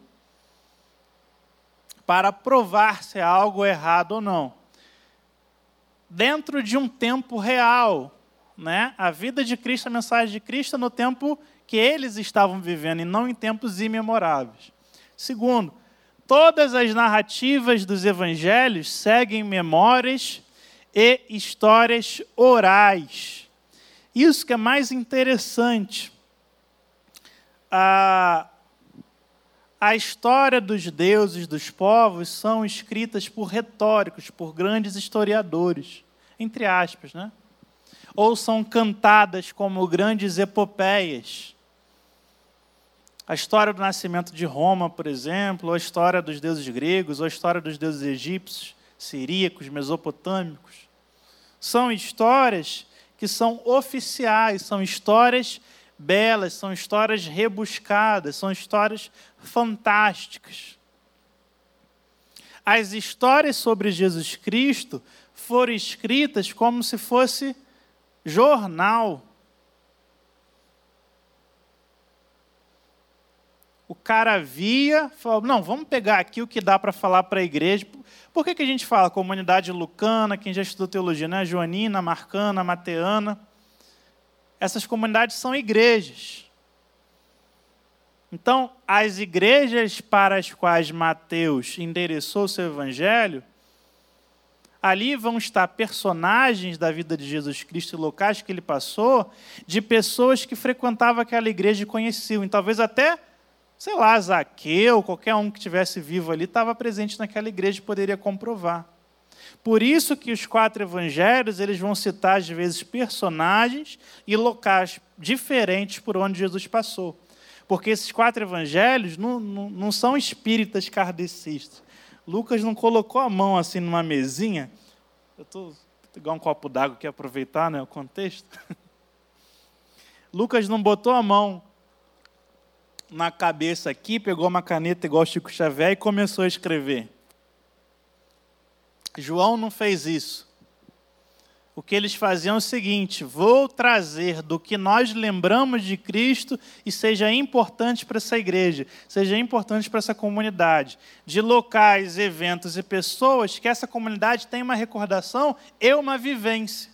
para provar se é algo errado ou não. Dentro de um tempo real, né? A vida de Cristo, a mensagem de Cristo no tempo que eles estavam vivendo e não em tempos imemoráveis. Segundo, todas as narrativas dos evangelhos seguem memórias e histórias orais. Isso que é mais interessante a, a história dos deuses dos povos são escritas por retóricos, por grandes historiadores, entre aspas, né? Ou são cantadas como grandes epopeias. A história do nascimento de Roma, por exemplo, ou a história dos deuses gregos, ou a história dos deuses egípcios, siríacos, mesopotâmicos. São histórias que são oficiais, são histórias belas, são histórias rebuscadas, são histórias fantásticas. As histórias sobre Jesus Cristo foram escritas como se fosse jornal. O cara via, falou: não, vamos pegar aqui o que dá para falar para a igreja. Por que, que a gente fala comunidade lucana, quem já estudou teologia, né? Joanina, Marcana, Mateana essas comunidades são igrejas. Então, as igrejas para as quais Mateus endereçou seu evangelho, ali vão estar personagens da vida de Jesus Cristo e locais que ele passou, de pessoas que frequentavam aquela igreja e conheciam. E talvez até, sei lá, Zaqueu, qualquer um que estivesse vivo ali, estava presente naquela igreja e poderia comprovar. Por isso que os quatro evangelhos eles vão citar às vezes personagens e locais diferentes por onde Jesus passou. Porque esses quatro evangelhos não, não, não são espíritas kardecistas. Lucas não colocou a mão assim numa mesinha. Eu estou pegar um copo d'água aqui aproveitar né, o contexto. (laughs) Lucas não botou a mão na cabeça aqui, pegou uma caneta igual Chico Xavier e começou a escrever. João não fez isso. O que eles faziam é o seguinte: vou trazer do que nós lembramos de Cristo e seja importante para essa igreja, seja importante para essa comunidade, de locais, eventos e pessoas que essa comunidade tenha uma recordação e uma vivência.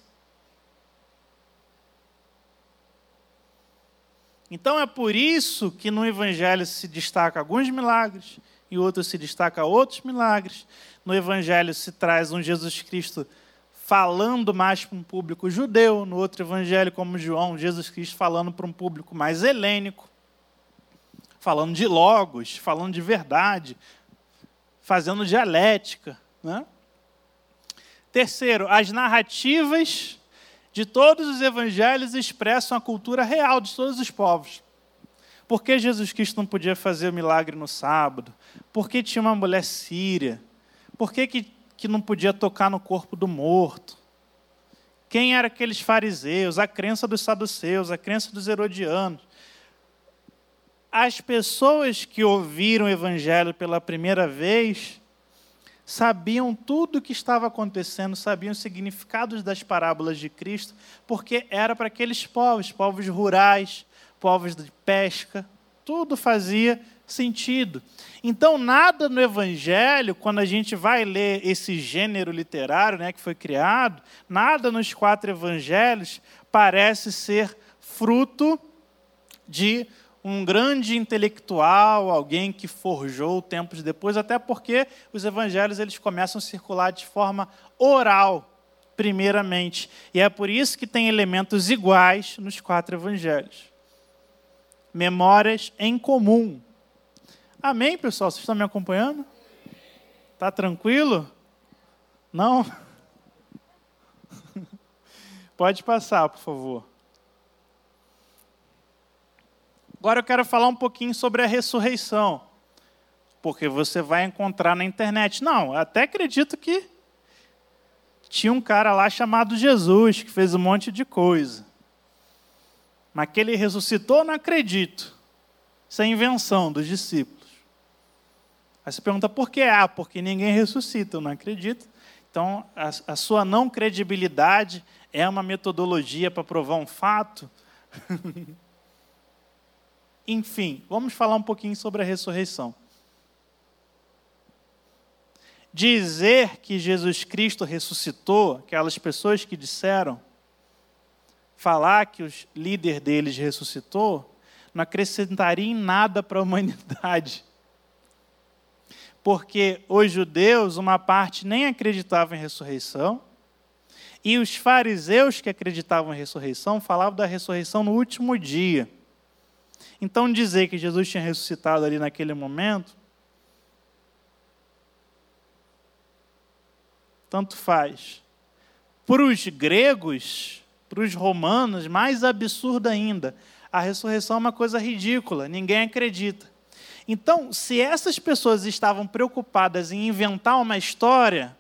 Então é por isso que no Evangelho se destaca alguns milagres, e outros se destaca outros milagres. No Evangelho se traz um Jesus Cristo falando mais para um público judeu, no outro Evangelho, como João, Jesus Cristo falando para um público mais helênico, falando de logos, falando de verdade, fazendo dialética. Né? Terceiro, as narrativas de todos os evangelhos expressam a cultura real de todos os povos. Por que Jesus Cristo não podia fazer o milagre no sábado? Por que tinha uma mulher síria? Por que, que, que não podia tocar no corpo do morto? Quem eram aqueles fariseus? A crença dos saduceus, a crença dos herodianos. As pessoas que ouviram o evangelho pela primeira vez sabiam tudo o que estava acontecendo, sabiam os significados das parábolas de Cristo, porque era para aqueles povos, povos rurais, povos de pesca, tudo fazia sentido. Então, nada no Evangelho, quando a gente vai ler esse gênero literário né, que foi criado, nada nos quatro Evangelhos parece ser fruto de um grande intelectual, alguém que forjou tempos depois, até porque os evangelhos eles começam a circular de forma oral, primeiramente. E é por isso que tem elementos iguais nos quatro evangelhos. Memórias em comum. Amém, pessoal? Vocês estão me acompanhando? Tá tranquilo? Não? (laughs) Pode passar, por favor. Agora eu quero falar um pouquinho sobre a ressurreição, porque você vai encontrar na internet. Não, até acredito que tinha um cara lá chamado Jesus que fez um monte de coisa. Mas que ele ressuscitou, não acredito. Isso é invenção dos discípulos. Aí você pergunta por que? Ah, porque ninguém ressuscita, eu não acredito. Então, a, a sua não credibilidade é uma metodologia para provar um fato. (laughs) Enfim, vamos falar um pouquinho sobre a ressurreição. Dizer que Jesus Cristo ressuscitou, aquelas pessoas que disseram, falar que o líder deles ressuscitou, não acrescentaria em nada para a humanidade. Porque os judeus, uma parte nem acreditava em ressurreição, e os fariseus que acreditavam em ressurreição falavam da ressurreição no último dia. Então, dizer que Jesus tinha ressuscitado ali naquele momento, tanto faz. Para os gregos, para os romanos, mais absurdo ainda. A ressurreição é uma coisa ridícula, ninguém acredita. Então, se essas pessoas estavam preocupadas em inventar uma história,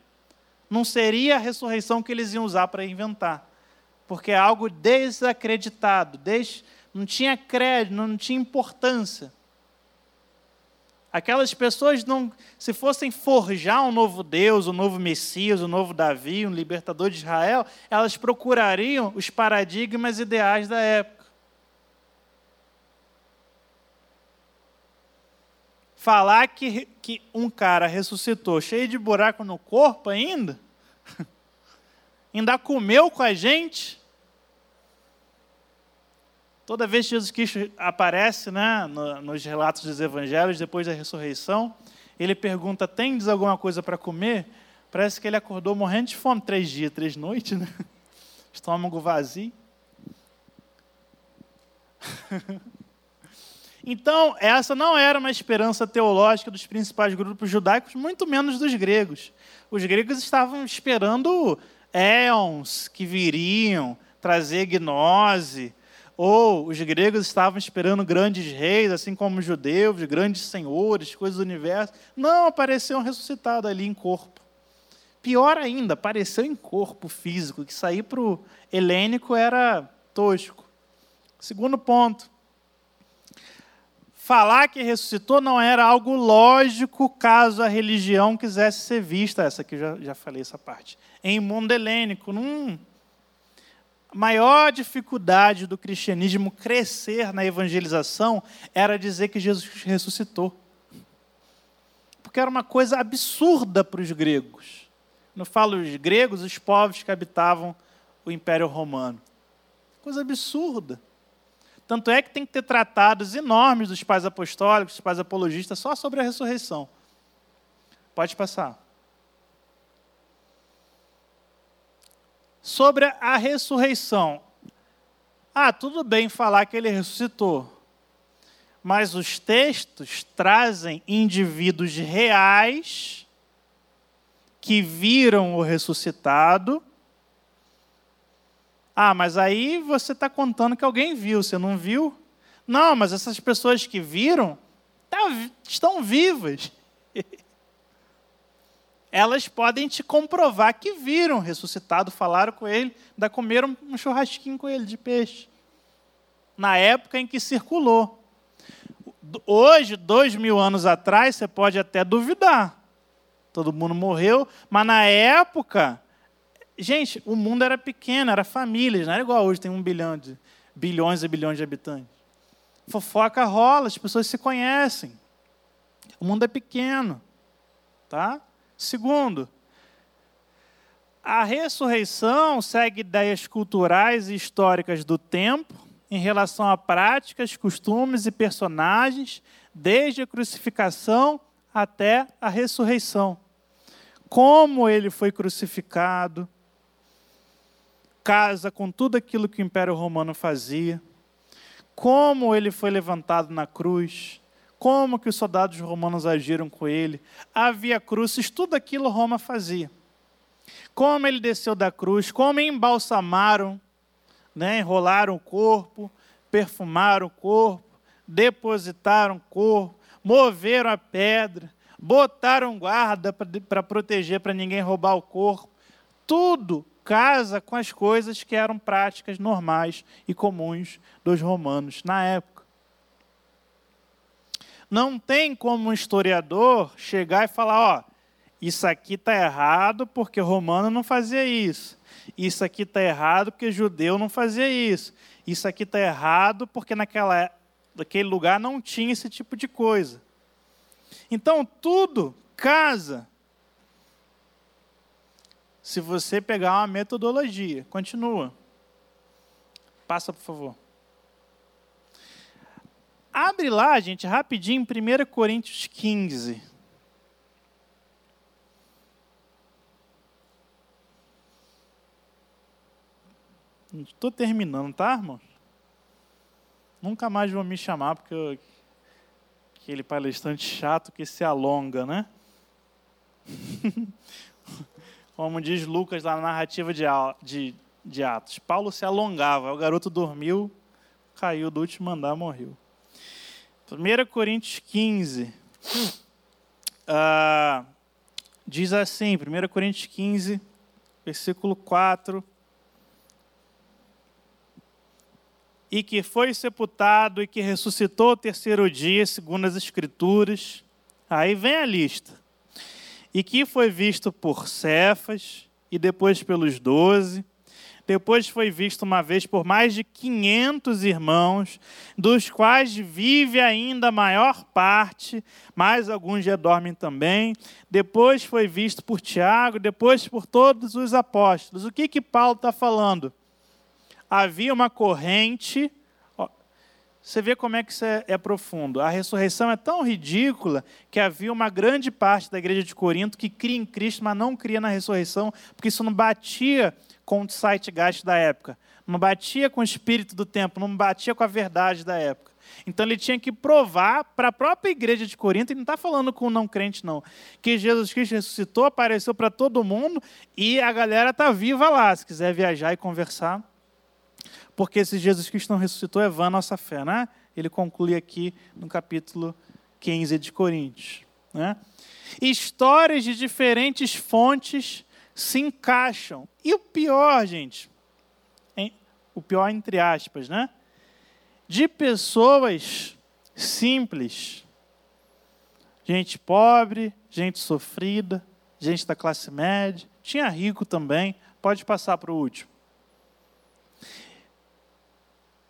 não seria a ressurreição que eles iam usar para inventar, porque é algo desacreditado, des não tinha crédito, não tinha importância. Aquelas pessoas não, se fossem forjar um novo Deus, um novo Messias, um novo Davi, um libertador de Israel, elas procurariam os paradigmas ideais da época. Falar que, que um cara ressuscitou cheio de buraco no corpo ainda, (laughs) ainda comeu com a gente, Toda vez que Jesus Cristo aparece né, nos relatos dos evangelhos, depois da ressurreição, ele pergunta: Tendes alguma coisa para comer? Parece que ele acordou morrendo de fome três dias, três noites, né? (laughs) estômago vazio. (laughs) então, essa não era uma esperança teológica dos principais grupos judaicos, muito menos dos gregos. Os gregos estavam esperando éons que viriam trazer gnose, ou os gregos estavam esperando grandes reis, assim como os judeus, grandes senhores, coisas do universo. Não, apareceu um ressuscitado ali em corpo. Pior ainda, apareceu em corpo físico, que sair para o helênico era tosco. Segundo ponto. Falar que ressuscitou não era algo lógico caso a religião quisesse ser vista, essa que eu já, já falei essa parte, em mundo helênico. A maior dificuldade do cristianismo crescer na evangelização era dizer que Jesus ressuscitou. Porque era uma coisa absurda para os gregos. Não falo os gregos, os povos que habitavam o Império Romano. Coisa absurda. Tanto é que tem que ter tratados enormes dos pais apostólicos, dos pais apologistas, só sobre a ressurreição. Pode passar. Sobre a ressurreição. Ah, tudo bem falar que ele ressuscitou. Mas os textos trazem indivíduos reais que viram o ressuscitado ah, mas aí você está contando que alguém viu, você não viu? Não, mas essas pessoas que viram tá, estão vivas. Elas podem te comprovar que viram ressuscitado, falaram com ele, ainda comeram um churrasquinho com ele de peixe. Na época em que circulou. Hoje, dois mil anos atrás, você pode até duvidar. Todo mundo morreu, mas na época Gente, o mundo era pequeno, era famílias, não era igual hoje, tem um bilhão de bilhões e bilhões de habitantes. Fofoca rola, as pessoas se conhecem. O mundo é pequeno. Tá? Segundo, a ressurreição segue ideias culturais e históricas do tempo em relação a práticas, costumes e personagens, desde a crucificação até a ressurreição. Como ele foi crucificado, casa com tudo aquilo que o Império Romano fazia, como ele foi levantado na cruz, como que os soldados romanos agiram com ele, havia cruzes, tudo aquilo Roma fazia. Como ele desceu da cruz, como embalsamaram, né, enrolaram o corpo, perfumaram o corpo, depositaram o corpo, moveram a pedra, botaram guarda para proteger, para ninguém roubar o corpo. Tudo casa com as coisas que eram práticas normais e comuns dos romanos na época. Não tem como um historiador chegar e falar: ó, isso aqui está errado porque romano não fazia isso. Isso aqui está errado porque judeu não fazia isso. Isso aqui está errado porque naquela, naquele lugar não tinha esse tipo de coisa. Então, tudo casa se você pegar uma metodologia. Continua. Passa, por favor. Abre lá, gente, rapidinho, 1 Coríntios 15. Estou terminando, tá, irmão? Nunca mais vão me chamar, porque eu, aquele palestrante chato que se alonga, né? (laughs) Como diz Lucas lá na narrativa de, de, de Atos. Paulo se alongava, o garoto dormiu, caiu do último andar, morreu. 1 Coríntios 15. Uh, ah, diz assim, 1 Coríntios 15, versículo 4. E que foi sepultado e que ressuscitou o terceiro dia, segundo as Escrituras. Aí vem a lista e que foi visto por Cefas e depois pelos doze. Depois foi visto uma vez por mais de 500 irmãos, dos quais vive ainda a maior parte, mas alguns já dormem também. Depois foi visto por Tiago, depois por todos os apóstolos. O que que Paulo está falando? Havia uma corrente você vê como é que isso é, é, profundo. A ressurreição é tão ridícula que havia uma grande parte da igreja de Corinto que cria em Cristo, mas não cria na ressurreição, porque isso não batia com o zeitgeist da época, não batia com o espírito do tempo, não batia com a verdade da época. Então ele tinha que provar para a própria igreja de Corinto, e não está falando com o não crente, não, que Jesus Cristo ressuscitou, apareceu para todo mundo e a galera está viva lá. Se quiser viajar e conversar, porque se Jesus Cristo não ressuscitou, é vã a nossa fé. Né? Ele conclui aqui no capítulo 15 de Coríntios. Né? Histórias de diferentes fontes se encaixam. E o pior, gente, o pior entre aspas, né? de pessoas simples. Gente pobre, gente sofrida, gente da classe média, tinha rico também. Pode passar para o último.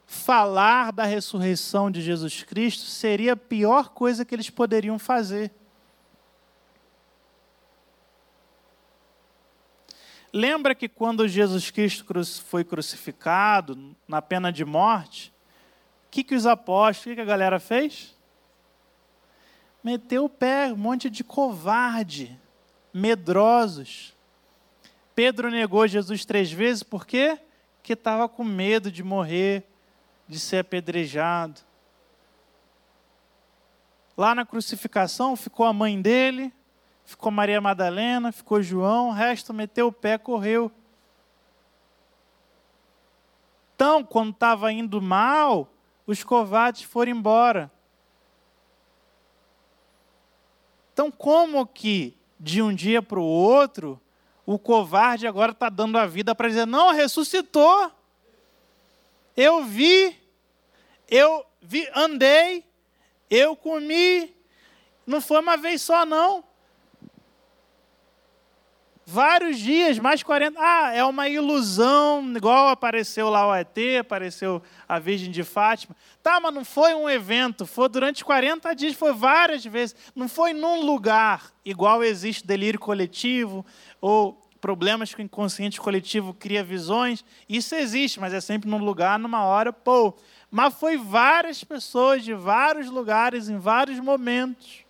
Falar da ressurreição de Jesus Cristo seria a pior coisa que eles poderiam fazer. Lembra que quando Jesus Cristo foi crucificado, na pena de morte, o que, que os apóstolos, o que, que a galera fez? Meteu o pé, um monte de covarde, medrosos. Pedro negou Jesus três vezes, por quê? Porque estava com medo de morrer, de ser apedrejado. Lá na crucificação ficou a mãe dele, ficou Maria Madalena, ficou João, o resto meteu o pé, correu. Então, quando estava indo mal, os covardes foram embora. Então, como que de um dia para o outro, o covarde agora está dando a vida para dizer: não, ressuscitou. Eu vi, eu vi, andei, eu comi. Não foi uma vez só, não vários dias, mais 40. Ah, é uma ilusão, igual apareceu lá o ET, apareceu a Virgem de Fátima. Tá, mas não foi um evento, foi durante 40 dias, foi várias vezes. Não foi num lugar, igual existe delírio coletivo, ou problemas que o inconsciente coletivo cria visões. Isso existe, mas é sempre num lugar, numa hora, pô. Mas foi várias pessoas de vários lugares, em vários momentos.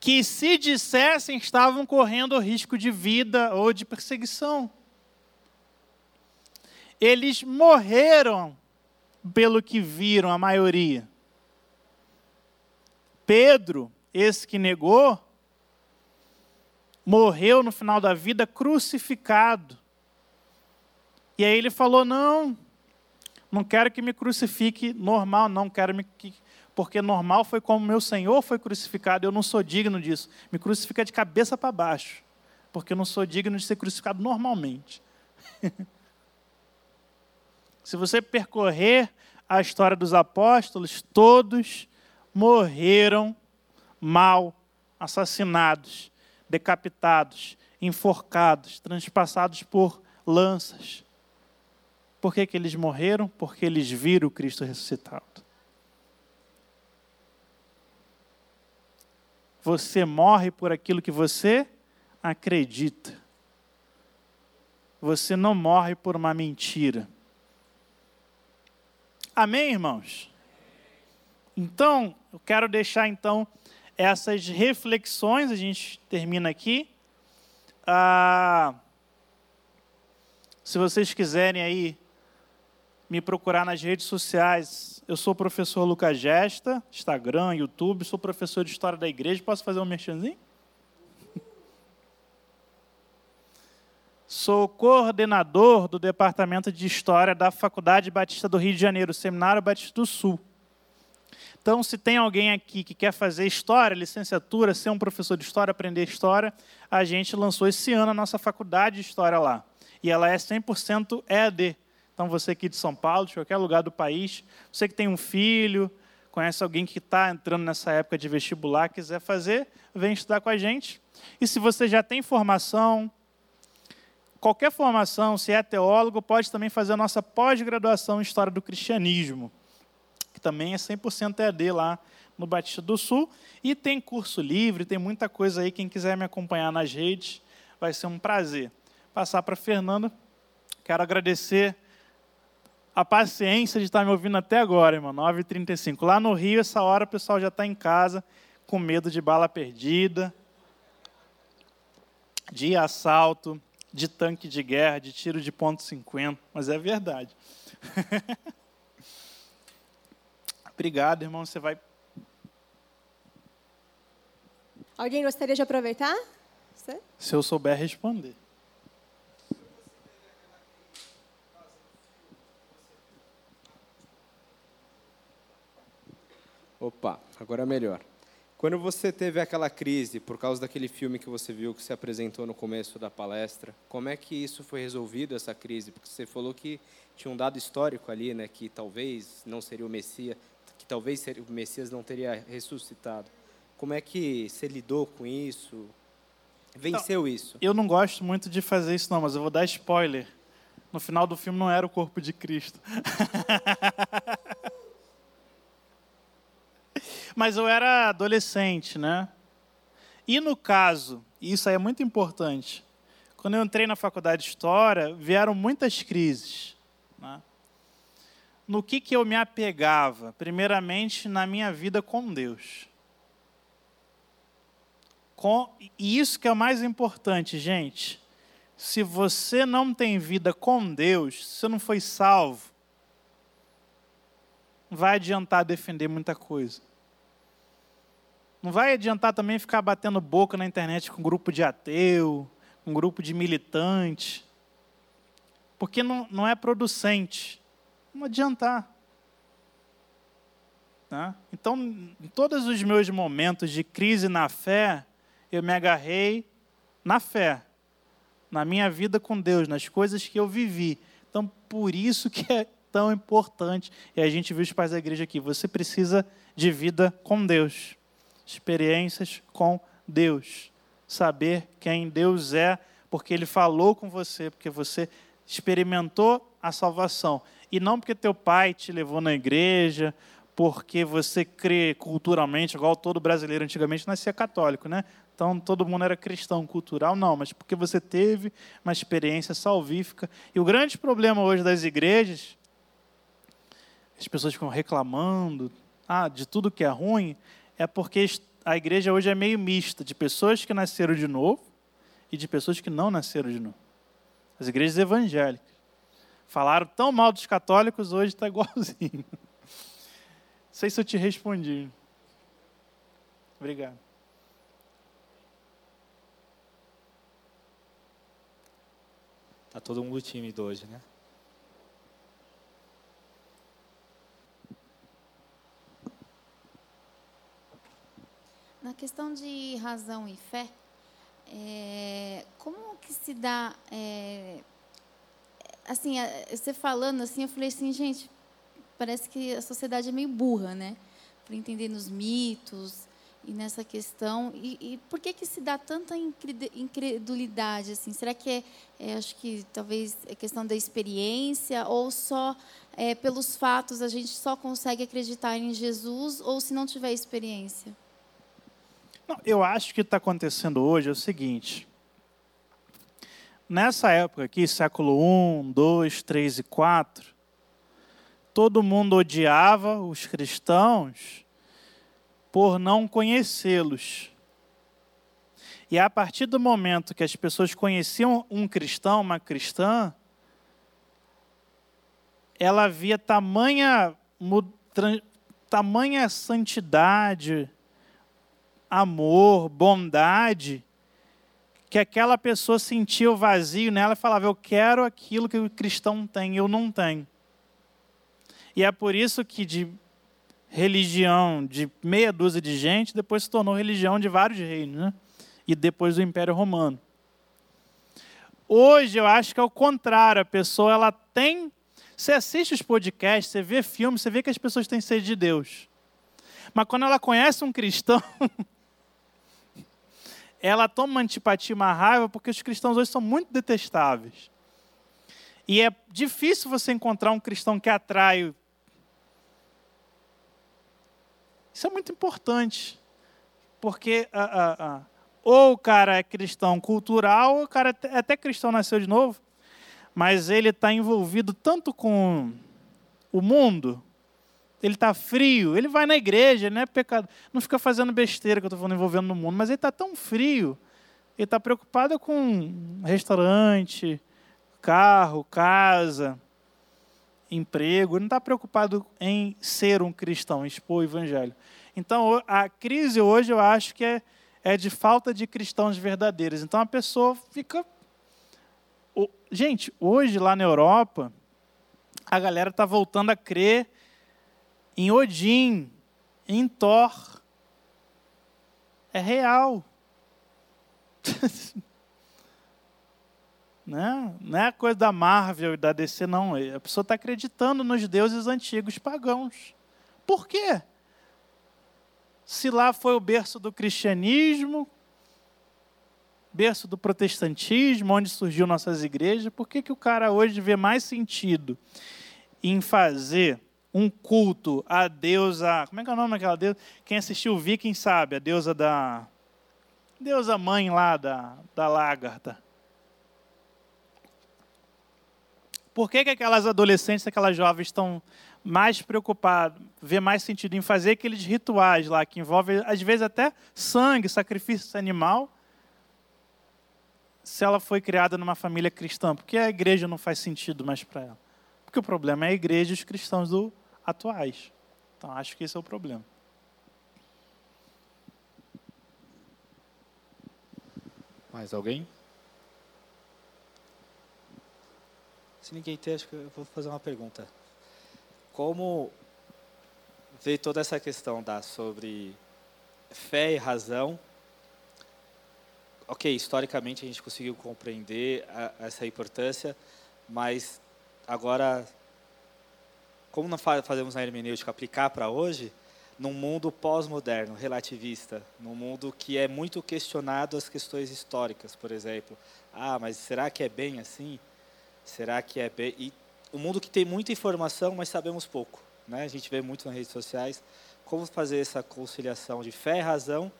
Que, se dissessem, estavam correndo risco de vida ou de perseguição. Eles morreram pelo que viram, a maioria. Pedro, esse que negou, morreu no final da vida crucificado. E aí ele falou: Não, não quero que me crucifique normal, não quero me, que, porque normal foi como meu Senhor foi crucificado, eu não sou digno disso. Me crucifica de cabeça para baixo, porque eu não sou digno de ser crucificado normalmente. (laughs) Se você percorrer a história dos apóstolos, todos morreram mal, assassinados, decapitados, enforcados, transpassados por lanças. Por que, que eles morreram? Porque eles viram Cristo ressuscitado. Você morre por aquilo que você acredita. Você não morre por uma mentira. Amém, irmãos? Então, eu quero deixar então essas reflexões, a gente termina aqui. Ah, se vocês quiserem aí me procurar nas redes sociais, eu sou o professor Lucas Gesta, Instagram, YouTube, sou professor de História da Igreja. Posso fazer um merchanzinho? (laughs) Sou coordenador do Departamento de História da Faculdade Batista do Rio de Janeiro, Seminário Batista do Sul. Então, se tem alguém aqui que quer fazer história, licenciatura, ser um professor de história, aprender história, a gente lançou esse ano a nossa faculdade de história lá. E ela é 100% EAD. Então, você aqui de São Paulo, de qualquer lugar do país, você que tem um filho, conhece alguém que está entrando nessa época de vestibular, quiser fazer, vem estudar com a gente. E se você já tem formação, qualquer formação, se é teólogo, pode também fazer a nossa pós-graduação em História do Cristianismo, que também é 100% EAD lá no Batista do Sul. E tem curso livre, tem muita coisa aí. Quem quiser me acompanhar nas redes, vai ser um prazer. Passar para a Fernanda. Quero agradecer a paciência de estar me ouvindo até agora, irmão, 9h35. Lá no Rio, essa hora, o pessoal já está em casa, com medo de bala perdida, de assalto, de tanque de guerra, de tiro de ponto .50, mas é verdade. (laughs) Obrigado, irmão, você vai... Alguém gostaria de aproveitar? Você? Se eu souber responder. Opa, agora é melhor. Quando você teve aquela crise por causa daquele filme que você viu que se apresentou no começo da palestra, como é que isso foi resolvido essa crise? Porque você falou que tinha um dado histórico ali, né, que talvez não seria o Messias, que talvez o Messias não teria ressuscitado. Como é que você lidou com isso? Venceu não, isso? Eu não gosto muito de fazer isso não, mas eu vou dar spoiler. No final do filme não era o corpo de Cristo. (laughs) Mas eu era adolescente, né? E no caso, e isso aí é muito importante, quando eu entrei na faculdade de História, vieram muitas crises. Né? No que, que eu me apegava? Primeiramente, na minha vida com Deus. Com, e isso que é o mais importante, gente. Se você não tem vida com Deus, se você não foi salvo, vai adiantar defender muita coisa. Não vai adiantar também ficar batendo boca na internet com um grupo de ateu, um grupo de militante, porque não, não é producente. Não adiantar. Tá? Então, em todos os meus momentos de crise na fé, eu me agarrei na fé, na minha vida com Deus, nas coisas que eu vivi. Então, por isso que é tão importante, e a gente viu os pais da igreja aqui, você precisa de vida com Deus experiências com Deus. Saber quem Deus é, porque Ele falou com você, porque você experimentou a salvação. E não porque teu pai te levou na igreja, porque você crê culturalmente, igual todo brasileiro antigamente nascia católico, né? Então todo mundo era cristão cultural, não, mas porque você teve uma experiência salvífica. E o grande problema hoje das igrejas, as pessoas ficam reclamando ah, de tudo que é ruim, é porque a igreja hoje é meio mista de pessoas que nasceram de novo e de pessoas que não nasceram de novo. As igrejas evangélicas. Falaram tão mal dos católicos, hoje está (laughs) igualzinho. Não sei se eu te respondi. Obrigado. Está todo mundo tímido hoje, né? Na questão de razão e fé, é, como que se dá, é, assim, você falando assim, eu falei assim, gente, parece que a sociedade é meio burra, né? Para entender nos mitos e nessa questão. E, e, por que que se dá tanta incredulidade, assim? Será que é, é acho que talvez é questão da experiência ou só é, pelos fatos a gente só consegue acreditar em Jesus ou se não tiver experiência? Não, eu acho que o que está acontecendo hoje é o seguinte. Nessa época aqui, século 1, 2, 3 e 4, todo mundo odiava os cristãos por não conhecê-los. E a partir do momento que as pessoas conheciam um cristão, uma cristã, ela via tamanha, tamanha santidade, amor, bondade, que aquela pessoa sentia o vazio nela e falava: Eu quero aquilo que o cristão tem, eu não tenho. E é por isso que de religião de meia dúzia de gente, depois se tornou religião de vários reinos, né? e depois do Império Romano. Hoje eu acho que é o contrário, a pessoa ela tem. Você assiste os podcasts, você vê filmes, você vê que as pessoas têm sede de Deus. Mas quando ela conhece um cristão, (laughs) ela toma uma antipatia, uma raiva, porque os cristãos hoje são muito detestáveis. E é difícil você encontrar um cristão que atrai. Isso é muito importante. Porque ou o cara é cristão cultural, ou o cara é até cristão nasceu de novo, mas ele está envolvido tanto com o mundo, ele está frio, ele vai na igreja, não é pecado. Não fica fazendo besteira que eu estou falando envolvendo no mundo, mas ele está tão frio. Ele está preocupado com restaurante, carro, casa, emprego. Ele não está preocupado em ser um cristão, expor o evangelho. Então, a crise hoje eu acho que é, é de falta de cristãos verdadeiros. Então, a pessoa fica. Gente, hoje lá na Europa, a galera está voltando a crer em Odin, em Thor. É real. (laughs) né? Não é coisa da Marvel e da DC, não. A pessoa está acreditando nos deuses antigos pagãos. Por quê? Se lá foi o berço do cristianismo, berço do protestantismo, onde surgiu nossas igrejas, por que, que o cara hoje vê mais sentido em fazer um culto à deusa. Como é que é o nome daquela deusa? Quem assistiu Viking sabe, a deusa da. Deusa mãe lá da, da lagarta. Por que, que aquelas adolescentes, aquelas jovens estão mais preocupadas, vê mais sentido em fazer aqueles rituais lá, que envolvem, às vezes, até sangue, sacrifício animal, se ela foi criada numa família cristã? Porque a igreja não faz sentido mais para ela. Porque o problema é a igreja e os cristãos do, atuais. Então, acho que esse é o problema. Mais alguém? Se ninguém tem, acho que eu vou fazer uma pergunta. Como ver toda essa questão da sobre fé e razão? Ok, historicamente a gente conseguiu compreender a, essa importância, mas agora como nós fazemos na hermenêutica aplicar para hoje, num mundo pós-moderno, relativista, num mundo que é muito questionado as questões históricas, por exemplo. Ah, mas será que é bem assim? Será que é bem... E um mundo que tem muita informação, mas sabemos pouco. Né? A gente vê muito nas redes sociais. Como fazer essa conciliação de fé e razão,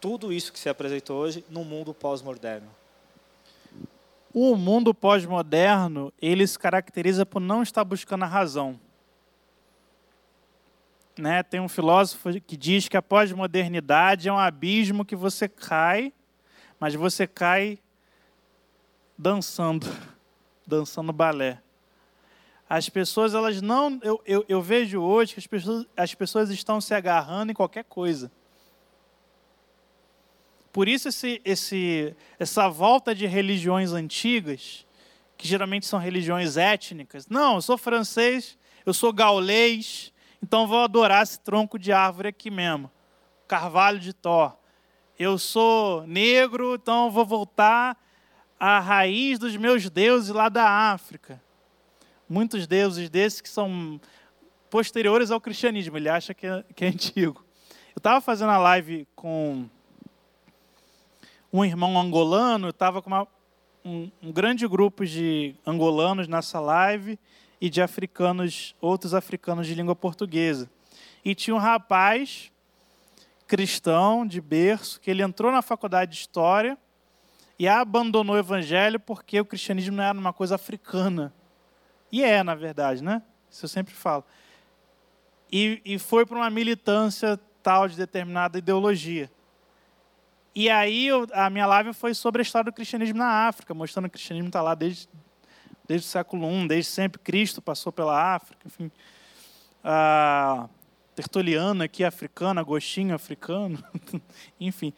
tudo isso que se apresentou hoje, num mundo pós-moderno? O mundo pós-moderno, ele se caracteriza por não estar buscando a razão. Né? Tem um filósofo que diz que a pós-modernidade é um abismo que você cai, mas você cai dançando, (laughs) dançando balé. As pessoas, elas não. Eu, eu, eu vejo hoje que as pessoas, as pessoas estão se agarrando em qualquer coisa. Por isso esse, esse, essa volta de religiões antigas, que geralmente são religiões étnicas. Não, eu sou francês, eu sou gaulês, então vou adorar esse tronco de árvore aqui mesmo. Carvalho de Thor. Eu sou negro, então vou voltar à raiz dos meus deuses lá da África. Muitos deuses desses que são posteriores ao cristianismo, ele acha que é, que é antigo. Eu estava fazendo a live com um irmão angolano, eu estava com uma, um, um, grande grupo de angolanos nessa live e de africanos, outros africanos de língua portuguesa. E tinha um rapaz cristão de berço que ele entrou na faculdade de história e abandonou o evangelho porque o cristianismo não era uma coisa africana. E é, na verdade, né? Isso eu sempre falo. E, e foi para uma militância tal de determinada ideologia. E aí a minha live foi sobre a história do cristianismo na África, mostrando que o cristianismo está lá desde, desde o século I, desde sempre Cristo passou pela África, enfim. Ah, Tertuliano aqui, africano, Agostinho, africano, (laughs) enfim.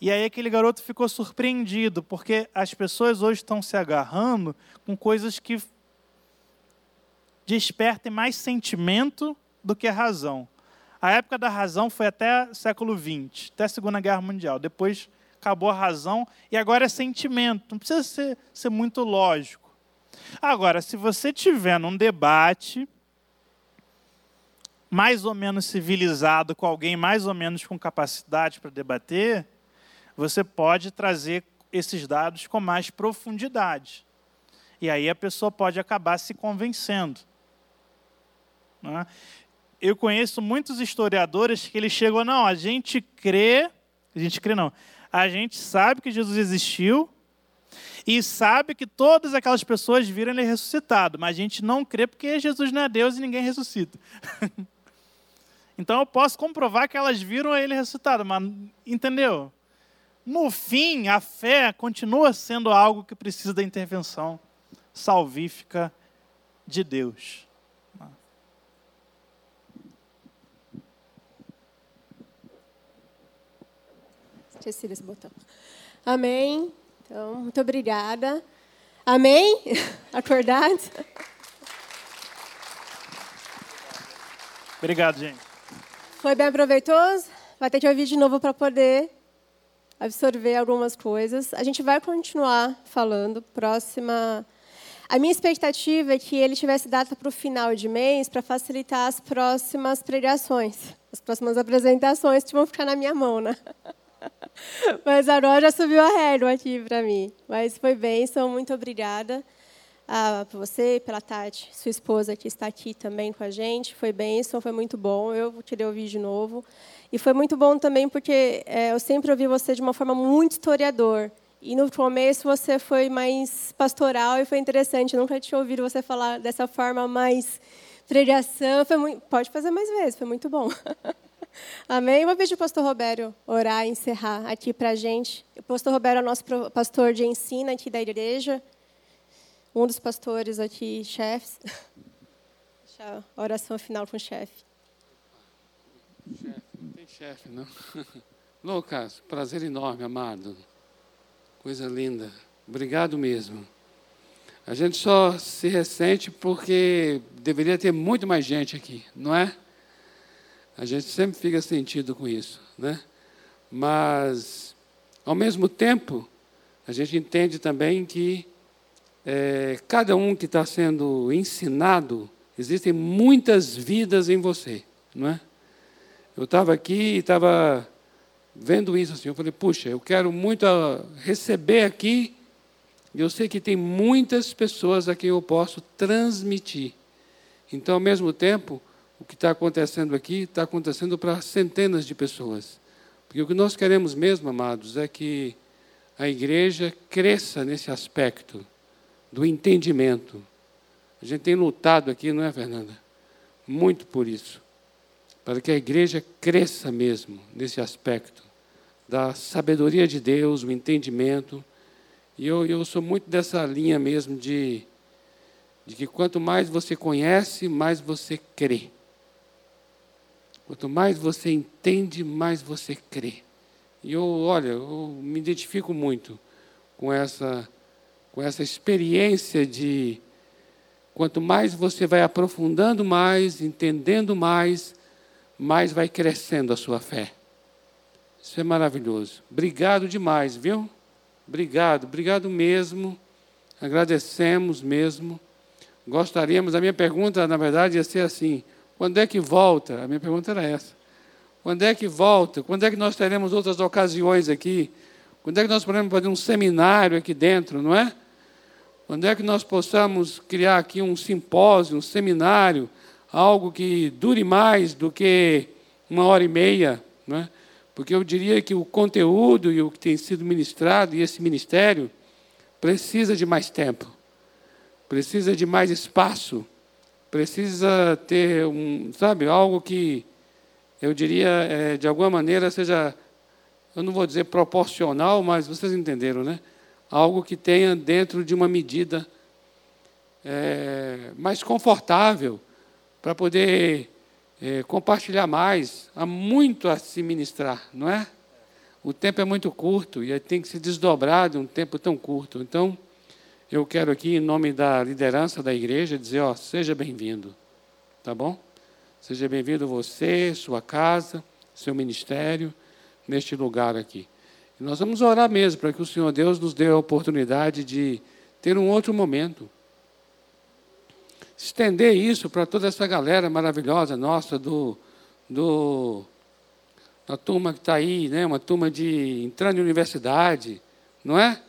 E aí aquele garoto ficou surpreendido, porque as pessoas hoje estão se agarrando com coisas que despertem mais sentimento do que razão. A época da razão foi até século XX, até a Segunda Guerra Mundial. Depois acabou a razão e agora é sentimento. Não precisa ser, ser muito lógico. Agora, se você tiver num debate mais ou menos civilizado, com alguém mais ou menos com capacidade para debater, você pode trazer esses dados com mais profundidade. E aí a pessoa pode acabar se convencendo. Né? Eu conheço muitos historiadores que eles chegam, não, a gente crê, a gente crê não, a gente sabe que Jesus existiu e sabe que todas aquelas pessoas viram ele ressuscitado, mas a gente não crê porque Jesus não é Deus e ninguém ressuscita. (laughs) então eu posso comprovar que elas viram ele ressuscitado, mas entendeu? No fim, a fé continua sendo algo que precisa da intervenção salvífica de Deus. Esqueci desse botão. Amém. Então, muito obrigada. Amém? (laughs) Acordados? Obrigado, gente. Foi bem proveitoso? vai ter que ouvir de novo para poder absorver algumas coisas. A gente vai continuar falando. Próxima. A minha expectativa é que ele tivesse data para o final de mês para facilitar as próximas pregações, as próximas apresentações que vão ficar na minha mão, né? (laughs) (laughs) Mas agora já subiu a régua aqui para mim. Mas foi bênção, muito obrigada por você, pela Tati, sua esposa que está aqui também com a gente. Foi bênção, foi muito bom. Eu queria ouvir de novo. E foi muito bom também porque é, eu sempre ouvi você de uma forma muito historiador. E no começo você foi mais pastoral e foi interessante. Eu nunca tinha ouvido você falar dessa forma mais pregação. Foi muito, pode fazer mais vezes, foi muito bom. (laughs) (laughs) Amém? Vou pedir o pastor Roberto orar e encerrar aqui para a gente. O pastor Roberto é o nosso pastor de ensino aqui da igreja, um dos pastores aqui, chefes. (laughs) Deixa a oração final com o chefe. Chefe, não tem chefe, não. (laughs) Lucas, prazer enorme, amado. Coisa linda. Obrigado mesmo. A gente só se ressente porque deveria ter muito mais gente aqui, não é? A gente sempre fica sentido com isso, né? Mas, ao mesmo tempo, a gente entende também que é, cada um que está sendo ensinado, existem muitas vidas em você, não é? Eu estava aqui e estava vendo isso assim, eu falei, puxa, eu quero muito ah, receber aqui, e eu sei que tem muitas pessoas a quem eu posso transmitir. Então, ao mesmo tempo, o que está acontecendo aqui está acontecendo para centenas de pessoas. Porque o que nós queremos mesmo, amados, é que a igreja cresça nesse aspecto do entendimento. A gente tem lutado aqui, não é, Fernanda? Muito por isso. Para que a igreja cresça mesmo nesse aspecto da sabedoria de Deus, o entendimento. E eu, eu sou muito dessa linha mesmo de, de que quanto mais você conhece, mais você crê. Quanto mais você entende, mais você crê. E eu, olha, eu me identifico muito com essa, com essa experiência de quanto mais você vai aprofundando mais, entendendo mais, mais vai crescendo a sua fé. Isso é maravilhoso. Obrigado demais, viu? Obrigado, obrigado mesmo. Agradecemos mesmo. Gostaríamos, a minha pergunta, na verdade, ia ser assim: quando é que volta? A minha pergunta era essa. Quando é que volta? Quando é que nós teremos outras ocasiões aqui? Quando é que nós podemos fazer um seminário aqui dentro, não é? Quando é que nós possamos criar aqui um simpósio, um seminário, algo que dure mais do que uma hora e meia, não é? Porque eu diria que o conteúdo e o que tem sido ministrado e esse ministério precisa de mais tempo, precisa de mais espaço precisa ter um, sabe, algo que eu diria, é, de alguma maneira, seja, eu não vou dizer proporcional, mas vocês entenderam, né? Algo que tenha dentro de uma medida é, mais confortável para poder é, compartilhar mais. Há muito a se ministrar, não é? O tempo é muito curto e tem que se desdobrar de um tempo tão curto. Então, eu quero aqui, em nome da liderança da igreja, dizer: ó, seja bem-vindo, tá bom? Seja bem-vindo você, sua casa, seu ministério, neste lugar aqui. E nós vamos orar mesmo para que o Senhor Deus nos dê a oportunidade de ter um outro momento. Estender isso para toda essa galera maravilhosa nossa do, do da turma que está aí, né? uma turma de entrando em universidade, não é?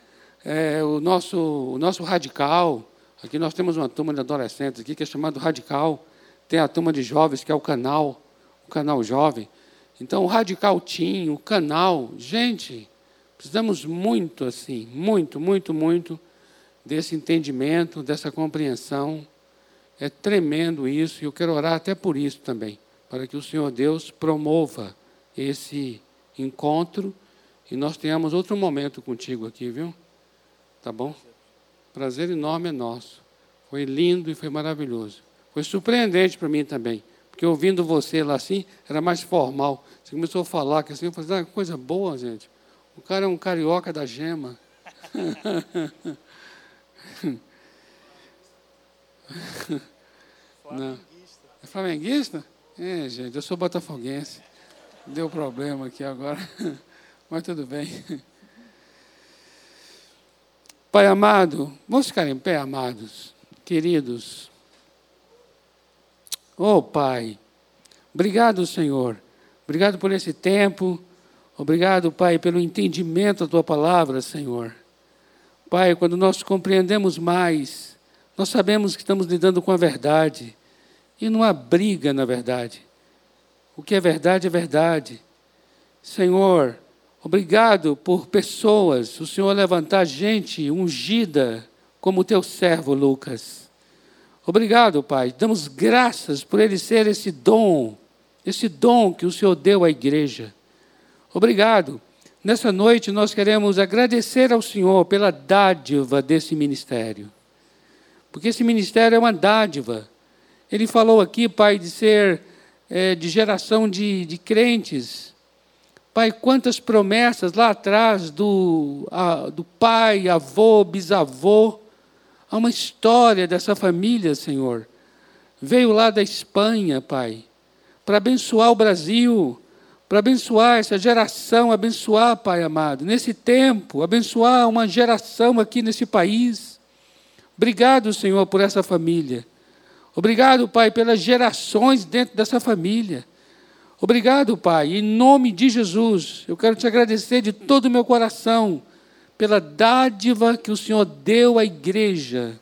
É, o, nosso, o nosso radical. Aqui nós temos uma turma de adolescentes aqui que é chamado Radical. Tem a turma de jovens, que é o canal, o canal jovem. Então, o Radical Team, o canal, gente, precisamos muito assim, muito, muito, muito desse entendimento, dessa compreensão. É tremendo isso, e eu quero orar até por isso também, para que o Senhor Deus promova esse encontro e nós tenhamos outro momento contigo aqui, viu? Tá bom? Prazer enorme é nosso. Foi lindo e foi maravilhoso. Foi surpreendente para mim também. Porque ouvindo você lá assim, era mais formal. Você começou a falar que assim, eu falei, ah, coisa boa, gente. O cara é um carioca da gema. (laughs) Não. É flamenguista? É, gente, eu sou botafoguense. Deu problema aqui agora, (laughs) mas tudo bem. Pai amado, vamos ficar em pé, amados, queridos. Oh, Pai, obrigado, Senhor. Obrigado por esse tempo. Obrigado, Pai, pelo entendimento da tua palavra, Senhor. Pai, quando nós compreendemos mais, nós sabemos que estamos lidando com a verdade. E não há briga na verdade. O que é verdade é verdade. Senhor, Obrigado por pessoas, o Senhor levantar gente ungida como teu servo Lucas. Obrigado, Pai. Damos graças por ele ser esse dom, esse dom que o Senhor deu à igreja. Obrigado. Nessa noite nós queremos agradecer ao Senhor pela dádiva desse ministério. Porque esse ministério é uma dádiva. Ele falou aqui, Pai, de ser é, de geração de, de crentes Pai, quantas promessas lá atrás do, a, do pai, avô, bisavô. Há uma história dessa família, Senhor. Veio lá da Espanha, Pai, para abençoar o Brasil, para abençoar essa geração, abençoar, Pai amado, nesse tempo, abençoar uma geração aqui nesse país. Obrigado, Senhor, por essa família. Obrigado, Pai, pelas gerações dentro dessa família. Obrigado, Pai, em nome de Jesus. Eu quero te agradecer de todo o meu coração pela dádiva que o Senhor deu à igreja.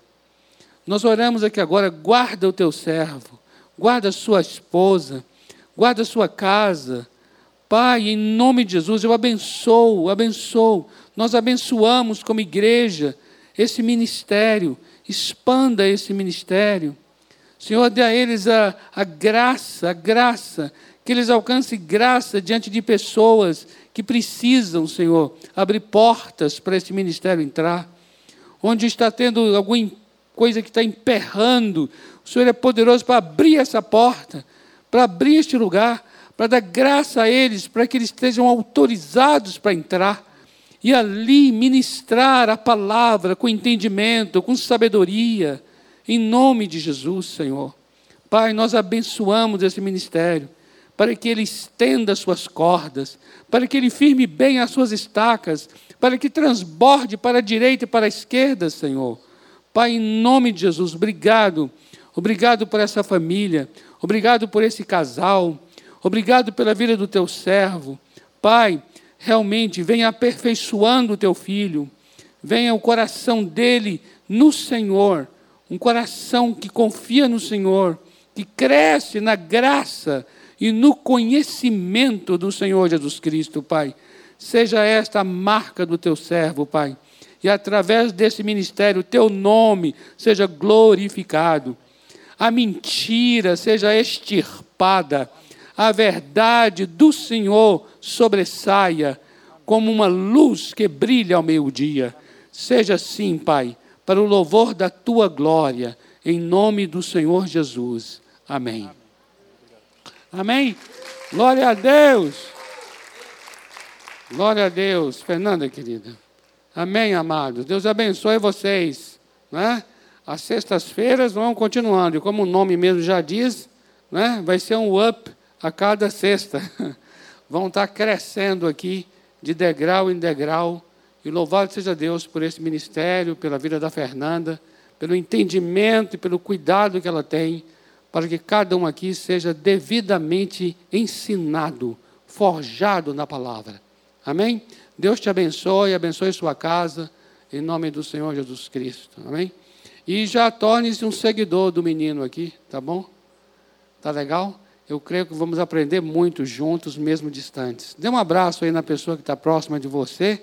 Nós oramos aqui agora, guarda o teu servo, guarda a sua esposa, guarda a sua casa. Pai, em nome de Jesus, eu abençoo, abençoo. Nós abençoamos como igreja esse ministério, expanda esse ministério. Senhor, dê a eles a, a graça, a graça que eles alcancem graça diante de pessoas que precisam, Senhor, abrir portas para esse ministério entrar. Onde está tendo alguma coisa que está emperrando, o Senhor é poderoso para abrir essa porta, para abrir este lugar, para dar graça a eles, para que eles estejam autorizados para entrar e ali ministrar a palavra com entendimento, com sabedoria, em nome de Jesus, Senhor. Pai, nós abençoamos esse ministério para que ele estenda as suas cordas, para que ele firme bem as suas estacas, para que transborde para a direita e para a esquerda, Senhor. Pai, em nome de Jesus, obrigado. Obrigado por essa família, obrigado por esse casal, obrigado pela vida do teu servo. Pai, realmente venha aperfeiçoando o teu filho, venha o coração dele no Senhor, um coração que confia no Senhor, que cresce na graça e no conhecimento do Senhor Jesus Cristo, Pai. Seja esta a marca do teu servo, Pai. E através desse ministério, teu nome seja glorificado. A mentira seja extirpada. A verdade do Senhor sobressaia como uma luz que brilha ao meio-dia. Seja assim, Pai, para o louvor da tua glória, em nome do Senhor Jesus. Amém. Amém? Glória a Deus. Glória a Deus. Fernanda, querida. Amém, amados. Deus abençoe vocês. Né? As sextas-feiras vão continuando. E como o nome mesmo já diz, né? vai ser um up a cada sexta. (laughs) Vão estar crescendo aqui de degrau em degrau. E louvado seja Deus por esse ministério, pela vida da Fernanda, pelo entendimento e pelo cuidado que ela tem para que cada um aqui seja devidamente ensinado, forjado na palavra. Amém? Deus te abençoe, abençoe sua casa, em nome do Senhor Jesus Cristo. Amém? E já torne-se um seguidor do menino aqui, tá bom? Tá legal? Eu creio que vamos aprender muito juntos, mesmo distantes. Dê um abraço aí na pessoa que está próxima de você.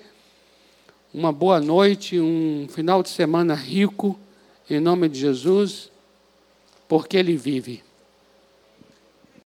Uma boa noite, um final de semana rico, em nome de Jesus porque ele vive.